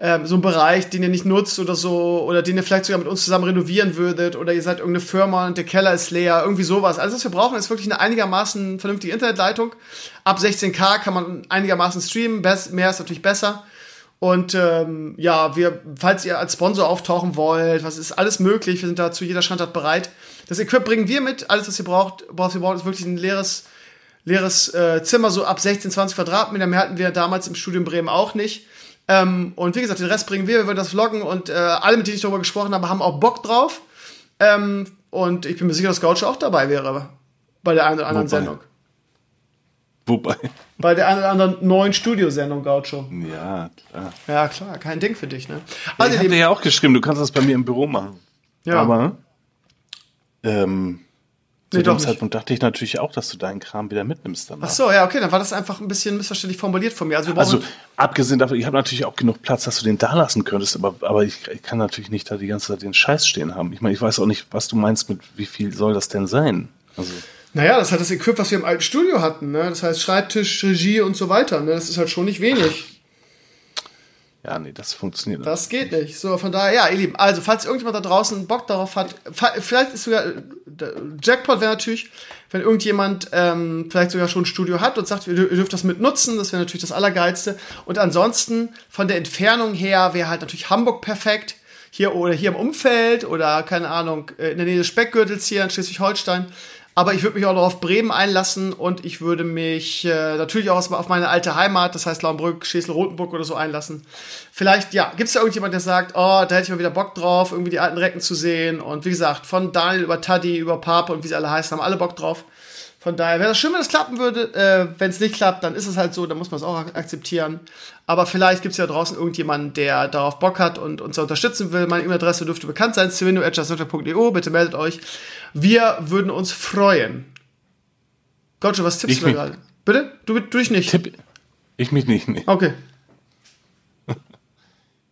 ähm, so einen Bereich, den ihr nicht nutzt oder so, oder den ihr vielleicht sogar mit uns zusammen renovieren würdet, oder ihr seid irgendeine Firma und der Keller ist leer, irgendwie sowas. Alles, was wir brauchen, ist wirklich eine einigermaßen vernünftige Internetleitung. Ab 16K kann man einigermaßen streamen, Bess- mehr ist natürlich besser. Und ähm, ja, wir, falls ihr als Sponsor auftauchen wollt, was ist alles möglich, wir sind da zu jeder Standart bereit. Das Equip bringen wir mit, alles, was ihr braucht, was ihr braucht, ist wirklich ein leeres, leeres äh, Zimmer, so ab 16, 20 Quadratmeter. Mehr hatten wir damals im Studium Bremen auch nicht. Ähm, und wie gesagt, den Rest bringen wir, wir werden das vloggen und äh, alle, mit denen ich darüber gesprochen habe, haben auch Bock drauf. Ähm, und ich bin mir sicher, dass Gaucho auch dabei wäre bei der einen oder anderen Wobei? Sendung. Wobei. Bei der einen oder anderen neuen Studiosendung, Gaucho. Ja, klar. Ja, klar, kein Ding für dich, ne? ich Also, dir Lieben, ja auch geschrieben, du kannst das bei mir im Büro machen. ja. Aber ähm, zu Nee, dem. Zeitpunkt dachte ich natürlich auch, dass du deinen Kram wieder mitnimmst danach. Ach so, ja, okay, dann war das einfach ein bisschen missverständlich formuliert von mir. Also, Also abgesehen davon, ich habe natürlich auch genug Platz, dass du den da lassen könntest, aber, aber ich, ich kann natürlich nicht da die ganze Zeit den Scheiß stehen haben. Ich meine, ich weiß auch nicht, was du meinst mit, wie viel soll das denn sein? Also, naja, das ist halt das Equip, was wir im alten Studio hatten, ne? Das heißt Schreibtisch, Regie und so weiter, ne? Das ist halt schon nicht wenig. Ja, nee, das funktioniert. nicht. Das geht nicht. So, von daher, ja, ihr Lieben, also, falls irgendjemand da draußen Bock darauf hat, vielleicht ist sogar, der Jackpot wäre natürlich, wenn irgendjemand ähm, vielleicht sogar schon ein Studio hat und sagt, ihr dürft das mit nutzen, das wäre natürlich das Allergeilste. Und ansonsten, von der Entfernung her, wäre halt natürlich Hamburg perfekt. Hier oder hier im Umfeld oder, keine Ahnung, äh, in der Nähe des Speckgürtels hier in Schleswig-Holstein. Aber ich würde mich auch noch auf Bremen einlassen und ich würde mich äh, natürlich auch auf meine alte Heimat, das heißt Laumbrück, Schesel-Rotenburg oder so einlassen. Vielleicht, ja, gibt es da irgendjemand, der sagt, oh, da hätte ich mal wieder Bock drauf, irgendwie die alten Recken zu sehen. Und wie gesagt, von Daniel über Taddy, über Pape und wie sie alle heißen, haben alle Bock drauf. Von daher wäre das schön, wenn das klappen würde. Äh, wenn es nicht klappt, dann ist es halt so, dann muss man es auch ak- akzeptieren. Aber vielleicht gibt es ja draußen irgendjemanden, der darauf Bock hat und uns unterstützen will. Meine E-Mail-Adresse dürfte bekannt sein, sveno.justsoftware.eu. Bitte meldet euch. Wir würden uns freuen. Gotcha, was tippst Ich du gerade? Bitte? Du, du ich nicht. Tipp. Ich mich nicht. Nee. Okay.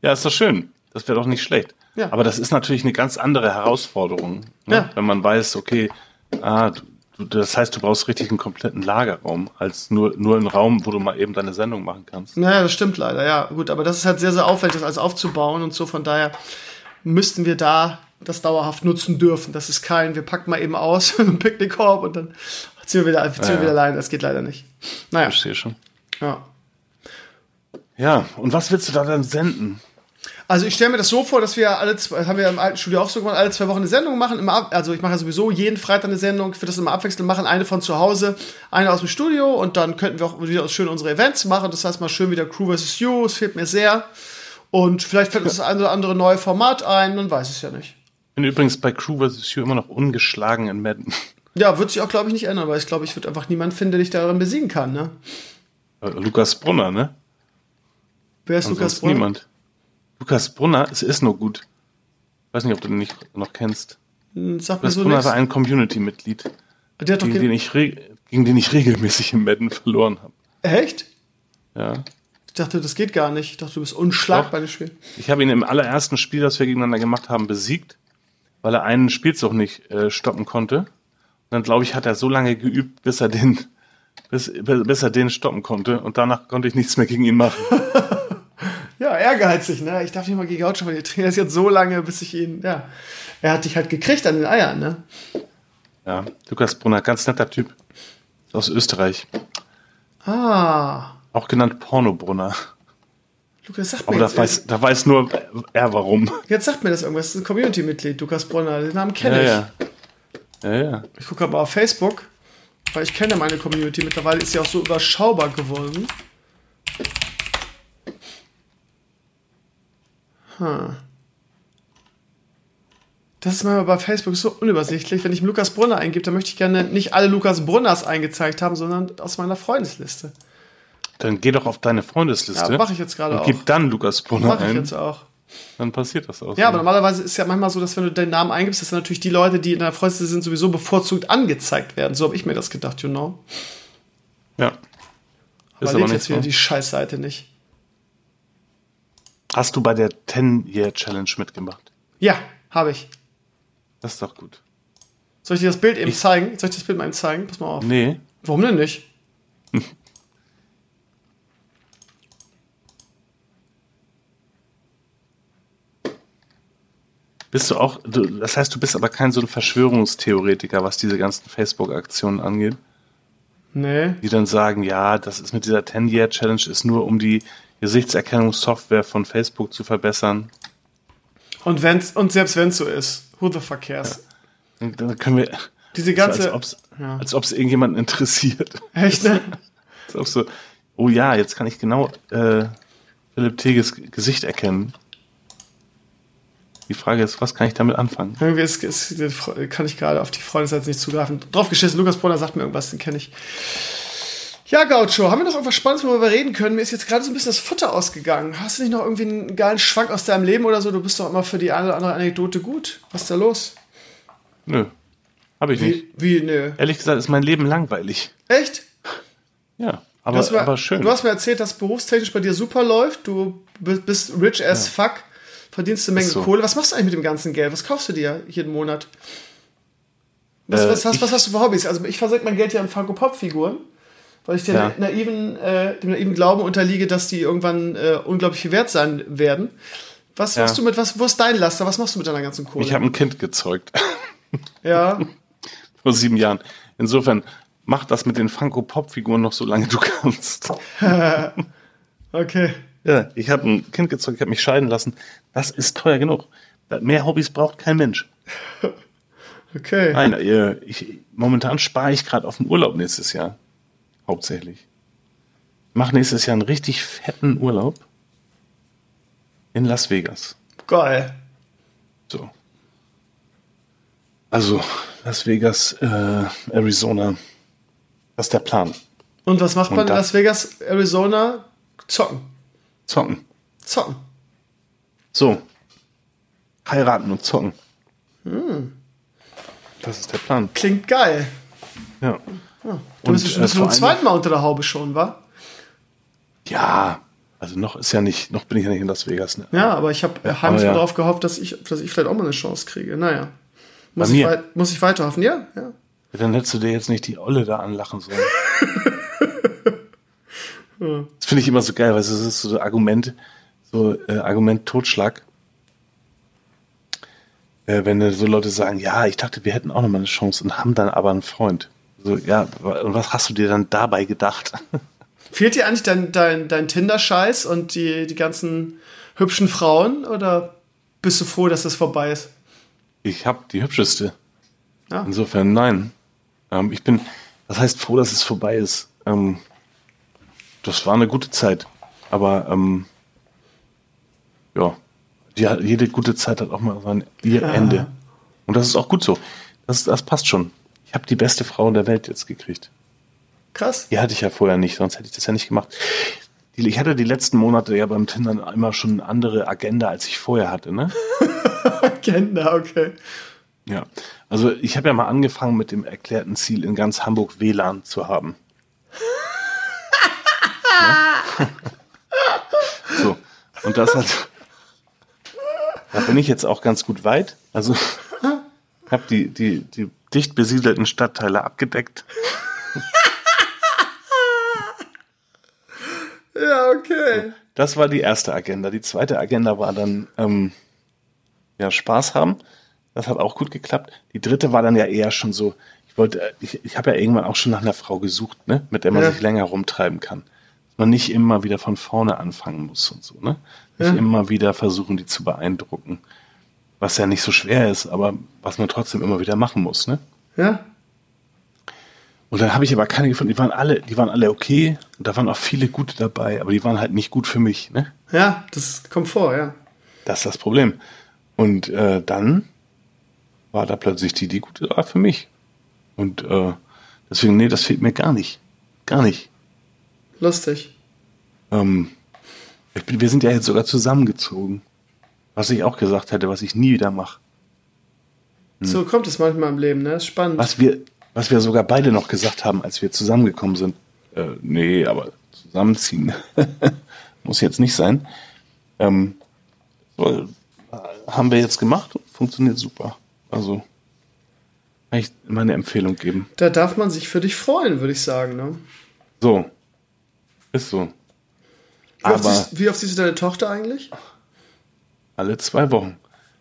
Ja, ist doch schön. Das wäre doch nicht schlecht. Ja. Aber das ist natürlich eine ganz andere Herausforderung, ne? Ja. wenn man weiß, okay, ah, das heißt, du brauchst richtig einen kompletten Lagerraum, als nur, nur einen Raum, wo du mal eben deine Sendung machen kannst. Naja, das stimmt leider, ja. Gut, aber das ist halt sehr, sehr aufwendig, das alles aufzubauen und so. Von daher müssten wir da das dauerhaft nutzen dürfen. Das ist kein, wir packen mal eben aus mit einem Picknickkorb und dann ziehen wir wieder, ziehen wir Ja. wieder allein. Das geht leider nicht. Naja, Verstehe schon. ja. Ja, und was willst du da dann senden? Also ich stelle mir das so vor, dass wir alle zwei, haben wir im alten Studio auch so gemacht, alle zwei Wochen eine Sendung machen. Immer also ich mache ja sowieso jeden Freitag eine Sendung, ich würde das immer abwechselnd machen, eine von zu Hause, eine aus dem Studio und dann könnten wir auch wieder schön unsere Events machen. Das heißt mal schön wieder Crew vs. You, es fehlt mir sehr. Und vielleicht fällt uns das eine oder andere neue Format ein, man weiß es ja nicht. bin übrigens bei Crew vs. You immer noch ungeschlagen in Madden. Ja, wird sich auch, glaube ich, nicht ändern, weil ich glaube, ich würde einfach niemanden finden, der dich darin besiegen kann, ne? Äh, Lukas Brunner, ne? Wer ist Lukas Ansonsten Brunner? niemand. Lukas Brunner, es ist nur gut. Weiß nicht, ob du den nicht noch kennst. Hm, Sag mir Lukas so Brunner nichts. war ein Community-Mitglied, gegen, den ich gegen den ich regelmäßig im Madden verloren habe. Echt? Ja. Ich dachte, das geht gar nicht. Ich dachte, du bist unschlagbar den Spielen. Ich habe ihn im allerersten Spiel, das wir gegeneinander gemacht haben, besiegt, weil er einen Spielzug nicht äh, stoppen konnte. Und dann, glaube ich, hat er so lange geübt, bis er den, bis, bis er den stoppen konnte. Und danach konnte ich nichts mehr gegen ihn machen. Ja, ehrgeizig, ne? Ich darf nicht mal gegen Gaucho, weil ihr trainierst jetzt so lange, bis ich ihn, ja. Er hat dich halt gekriegt an den Eiern, ne? Ja, Lukas Brunner, ganz netter Typ. Aus Österreich. Ah. Auch genannt Pornobrunner. Lukas, sag mir Aber da weiß, da weiß nur er warum. jetzt sagt mir das irgendwas. Das ist ein Community-Mitglied, Lukas Brunner. Den Namen kenne Ja, ich. ja. Ja, ja. Ich gucke aber auf Facebook, weil ich kenne meine Community. Mittlerweile ist sie auch so überschaubar geworden. Hm. Das ist manchmal bei Facebook so unübersichtlich. Wenn ich Lukas Brunner eingebe, dann möchte ich gerne nicht alle Lukas Brunners eingezeigt haben, sondern aus meiner Freundesliste. Dann geh doch auf deine Freundesliste. Ja, mache ich jetzt gerade auch. gib dann Lukas Brunner Mache ich ein. jetzt auch. Dann passiert das auch. Ja, aber normalerweise ist ja manchmal so, dass wenn du deinen Namen eingibst, dass dann natürlich die Leute, die in deiner Freundesliste sind, sowieso bevorzugt angezeigt werden. So habe ich mir das gedacht, you know. Ja. Aber Ist aber jetzt wieder so. die Scheißseite nicht. Hast du bei der 10-Year-Challenge mitgemacht? Ja, habe ich. Das ist doch gut. Soll ich dir das Bild eben Ich- zeigen? Soll ich das Bild mal eben zeigen? Pass mal auf. Nee. Warum denn nicht? Bist du auch, du, das heißt, du bist aber kein so ein Verschwörungstheoretiker, was diese ganzen Facebook-Aktionen angeht, Nee. die dann sagen, ja, das ist mit dieser 10-Year-Challenge ist nur um die Gesichtserkennungssoftware von Facebook zu verbessern. Und, wenn's, und selbst wenn es so ist, who the fuck cares? Und Dann können wir, Diese so, ganze. als ob es ja. irgendjemanden interessiert. Echt, ne? Als ob so, oh ja, jetzt kann ich genau äh, Philipp Teges Gesicht erkennen. Die Frage ist, was kann ich damit anfangen? Irgendwie ist, ist, kann ich gerade auf die Freundesseite nicht zugreifen. Drauf geschissen, Lukas Brunner sagt mir irgendwas, den kenne ich. Ja, Gaucho, haben wir noch irgendwas Spannendes, worüber wir reden können? Mir ist jetzt gerade so ein bisschen das Futter ausgegangen. Hast du nicht noch irgendwie einen geilen Schwank aus deinem Leben oder so? Du bist doch immer für die eine oder andere Anekdote gut. Was ist da los? Nö, habe ich nicht. Wie, wie, nö. Ehrlich gesagt ist mein Leben langweilig. Echt? Ja, aber, mir, aber schön. du hast mir erzählt, dass berufstechnisch bei dir super läuft. Du bi- bist rich as fuck, verdienst eine Menge so. Kohle. Was machst du eigentlich mit dem ganzen Geld? Was kaufst du dir jeden Monat? Was, Äh, was, hast, was hast du für Hobbys? Also ich versenke mein Geld ja in Funko-Pop-Figuren, weil ich dem, Ja. naiven, äh, dem naiven Glauben unterliege, dass die irgendwann äh, unglaublich viel wert sein werden. Was Ja. machst du mit, was, wo ist dein Laster? Was machst du mit deiner ganzen Kohle? ich habe ein Kind gezeugt ja, vor sieben Jahren. Insofern mach das mit den Funko Pop Figuren noch so lange du kannst. okay. Ja, ich habe ein Kind gezeugt, ich habe mich scheiden lassen. Das ist teuer genug. Mehr Hobbys braucht kein Mensch. Okay. Nein, ich, momentan spare ich gerade auf den Urlaub nächstes Jahr. Hauptsächlich. Mach nächstes Jahr einen richtig fetten Urlaub in Las Vegas. Geil. So. Also, Las Vegas, äh, Arizona. Das ist der Plan. Und was macht man in Las Vegas, Arizona? Zocken. Zocken. Zocken. So. Heiraten und zocken. Das ist der Plan. Klingt geil. Du bist äh, zum vor zweiten Mal unter der Haube schon, wa? Ja, also noch ist ja nicht, noch bin ich ja nicht in Las Vegas. Ne? Ja, aber ich habe Ja, heimlich ja. darauf gehofft, dass ich, dass ich vielleicht auch mal eine Chance kriege. Naja. Muss, ich, wei- muss ich weiterhoffen? Ja, ja. Dann hättest du dir jetzt nicht die Olle da anlachen sollen. das finde ich immer so geil, weil es ist so Argument, so äh, Argument Totschlag. Äh, wenn so Leute sagen, ja, ich dachte, wir hätten auch noch mal eine Chance und haben dann aber einen Freund. So, ja, und was hast du dir dann dabei gedacht? Fehlt dir eigentlich dein, dein, dein Tinder-Scheiß und die, die ganzen hübschen Frauen? Oder bist du froh, dass das vorbei ist? Ich habe die hübscheste. Ja. Insofern nein. Ähm, ich bin, das heißt froh, dass es vorbei ist. Ähm, das war eine gute Zeit. Aber ähm, ja, die, jede gute Zeit hat auch mal sein ihr Ende. Und das ist auch gut so. Das, das passt schon. Ich habe die beste Frau der Welt jetzt gekriegt. Krass. Die hatte ich ja vorher nicht, sonst hätte ich das ja nicht gemacht. Ich hatte die letzten Monate ja beim Tinder immer schon eine andere Agenda, als ich vorher hatte. Ne? Agenda, okay. Ja, also ich habe ja mal angefangen mit dem erklärten Ziel, in ganz Hamburg WLAN zu haben. so, und das hat, da bin ich jetzt auch ganz gut weit. Also habe die, die, die dicht besiedelten Stadtteile abgedeckt. Ja, okay. Das war die erste Agenda. Die zweite Agenda war dann ähm, ja Spaß haben. Das hat auch gut geklappt. Die dritte war dann ja eher schon so. Ich wollte, ich, ich habe ja irgendwann auch schon nach einer Frau gesucht, ne, mit der man Ja. sich länger rumtreiben kann. Dass man nicht immer wieder von vorne anfangen muss und so, ne? Nicht Ja. immer wieder versuchen, die zu beeindrucken. Was ja nicht so schwer ist, aber was man trotzdem immer wieder machen muss, ne? Ja. Und dann habe ich aber keine gefunden. Die waren alle, die waren alle okay. Und da waren auch viele gute dabei, aber die waren halt nicht gut für mich, ne? Ja, das kommt vor, ja. Das ist das Problem. Und äh, dann war da plötzlich die, die gute war für mich. Und äh, deswegen, nee, das fehlt mir gar nicht. Gar nicht. Lustig. Ähm, bin, wir sind ja jetzt sogar zusammengezogen. Was ich auch gesagt hätte, was ich nie wieder mache. So kommt es manchmal im Leben, ne? Ist spannend. Was wir, was wir sogar beide noch gesagt haben, als wir zusammengekommen sind. Äh, nee, aber zusammenziehen muss jetzt nicht sein. Ähm, so, haben wir jetzt gemacht und funktioniert super. Also kann ich meine Empfehlung geben. Da darf man sich für dich freuen, würde ich sagen, ne? So. Ist so. Wie oft, Aber siehst, wie oft siehst du deine Tochter eigentlich? Alle zwei Wochen.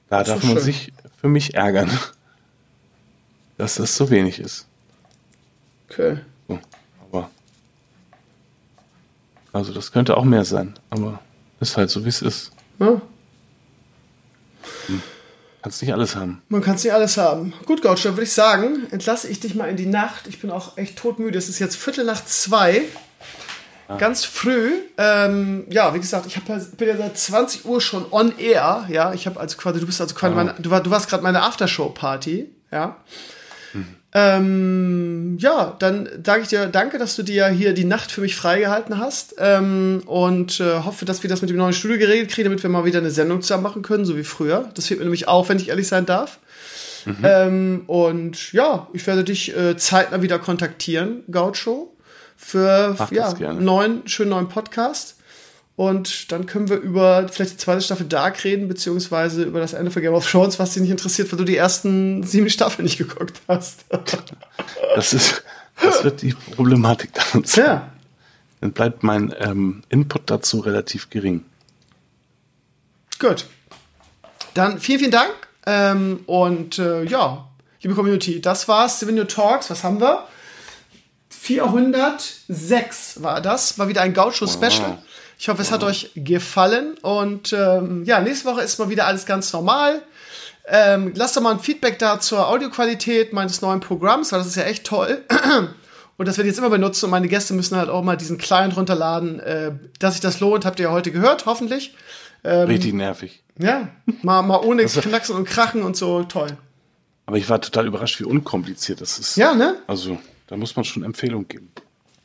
Da darf man schön. sich für mich ärgern, dass das so wenig ist. Okay. So, aber also das könnte auch mehr sein, aber ist halt so wie es ist. Ja, Kannst nicht alles haben. man kann es nicht alles haben. Gut, Gauch, dann würde ich sagen, entlasse ich dich mal in die Nacht. Ich bin auch echt todmüde. Es ist jetzt Viertel nach zwei. Ganz früh. Ähm, ja, wie gesagt, ich hab, ja- bin ja seit 20 Uhr schon on air. Ja, ich habe also quasi, du bist also quasi meine, du, war, du warst gerade meine Aftershow-Party. Ja. Ähm, ja, dann sage ich dir danke, dass du dir hier die Nacht für mich freigehalten hast ähm, und äh, hoffe, dass wir das mit dem neuen Studio geregelt kriegen, damit wir mal wieder eine Sendung zusammen machen können, so wie früher. Das fehlt mir nämlich auch, wenn ich ehrlich sein darf. Ähm, und ja, ich werde dich äh, zeitnah wieder kontaktieren, Gaucho, für Mach ja, neuen, schönen neuen Podcast. Und dann können wir über vielleicht die zweite Staffel Dark reden, beziehungsweise über das Ende von Game of Thrones, was dich nicht interessiert, weil du die ersten sieben Staffeln nicht geguckt hast. Das ist, das wird die Problematik dann sein. ja, Dann bleibt mein ähm, Input dazu relativ gering. gut. Dann vielen, vielen Dank. Ähm, und äh, ja, liebe Community, das war's. Steven New Talks. Was haben wir? 406 war das. War wieder ein Gaucho-Special. Ich hoffe, es hat euch gefallen. Und ähm, ja, nächste Woche ist mal wieder alles ganz normal. Ähm, lasst doch mal ein Feedback da zur Audioqualität meines neuen Programms, weil das ist ja echt toll. Und das werde ich jetzt immer benutzen und meine Gäste müssen halt auch mal diesen Client runterladen. Äh, dass sich das lohnt, habt ihr ja heute gehört, hoffentlich. Richtig nervig. Ja, mal, mal ohne Knacksen und Krachen und so, toll. Aber ich war total überrascht, wie unkompliziert das ist. Ja, ne? Also, Da muss man schon Empfehlung geben.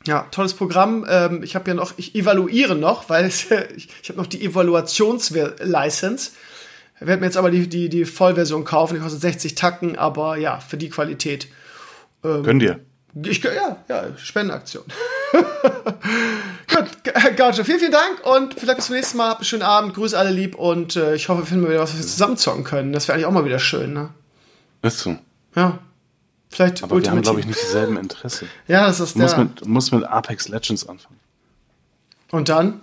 Ja, tolles Programm. Ähm, ich habe ja noch, ich evaluiere noch, weil es, ich, ich habe noch die Evaluationslicense. Werde mir jetzt aber die, die, die Vollversion kaufen. Die kostet 60 Tacken, aber ja, für die Qualität. Ähm, Gönn dir. Ich, ja, ja, Spendenaktion. Gut, Gaucho, vielen, vielen Dank und vielleicht bis zum nächsten Mal. Habt einen schönen Abend, grüße alle lieb und äh, ich hoffe, wir finden wieder was, was wir zusammen zocken können. Das wäre eigentlich auch mal wieder schön, ne? Ist so. Ja. Vielleicht Aber wir haben, glaube ich, nicht dieselben Interesse. ja, das ist du musst mit, musst mit Apex Legends anfangen. Und dann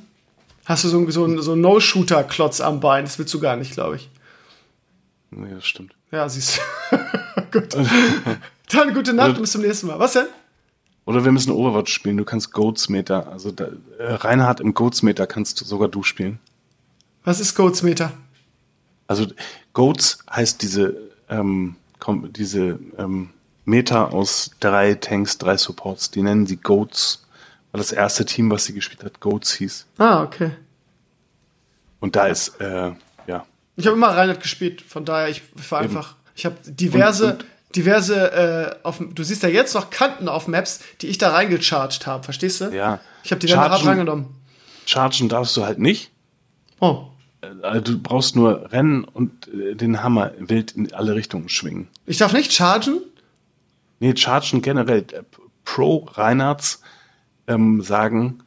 hast du so, so, so einen No-Shooter-Klotz am Bein. Das willst du gar nicht, glaube ich. Nee, das stimmt. Ja, siehst du. Gut. Dann gute Nacht und bis zum nächsten Mal. Was denn? Oder wir müssen Overwatch spielen. Du kannst Goatsmeter. Also da, äh, Reinhard im Goatsmeter kannst du sogar du spielen. Was ist Goatsmeter? Also Goats heißt diese, ähm, diese ähm, Meter aus drei Tanks, drei Supports. Die nennen sie Goats, weil das erste Team, was sie gespielt hat, Goats hieß. Ah, okay. Und da ist, äh, ja. Ich habe immer Reinhard gespielt, von daher, ich war einfach, ich habe diverse, und, und diverse, äh, auf, du siehst ja jetzt noch Kanten auf Maps, die ich da reingecharged habe, verstehst du? Ja. Ich habe die dann hart reingenommen. Chargen darfst du halt nicht. Oh. Äh, du brauchst nur rennen und äh, den Hammer wild in alle Richtungen schwingen. Ich darf nicht chargen? Nee, chargen generell. Äh, Pro Reinhards ähm, sagen,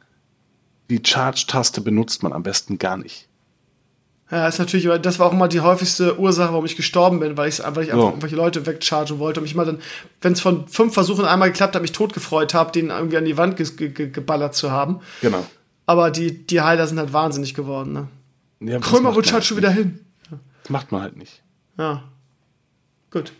die Charge-Taste benutzt man am besten gar nicht. Ja, ist natürlich, das war auch immer die häufigste Ursache, warum ich gestorben bin, weil, ich, einfach oh. irgendwelche Leute wegchargen wollte und mich mal dann, wenn es von fünf Versuchen einmal geklappt hat, mich totgefreut habe, den irgendwie an die Wand ge ge geballert zu haben. Genau. Aber die, die Heiler sind halt wahnsinnig geworden, ne? Ja, Krömer rutscht halt schon wieder hin. Das macht man halt nicht. Ja. Gut.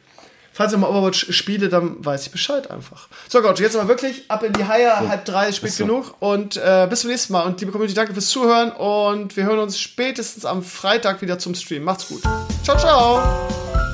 Falls ich mal Overwatch spiele, dann weiß ich Bescheid einfach. So Gott, jetzt aber wirklich ab in die Haie, so. halb drei, spät so. genug. Und äh, bis zum nächsten Mal. Und liebe Community, danke fürs Zuhören. Und wir hören uns spätestens am Freitag wieder zum Stream. Macht's gut. Ciao, ciao.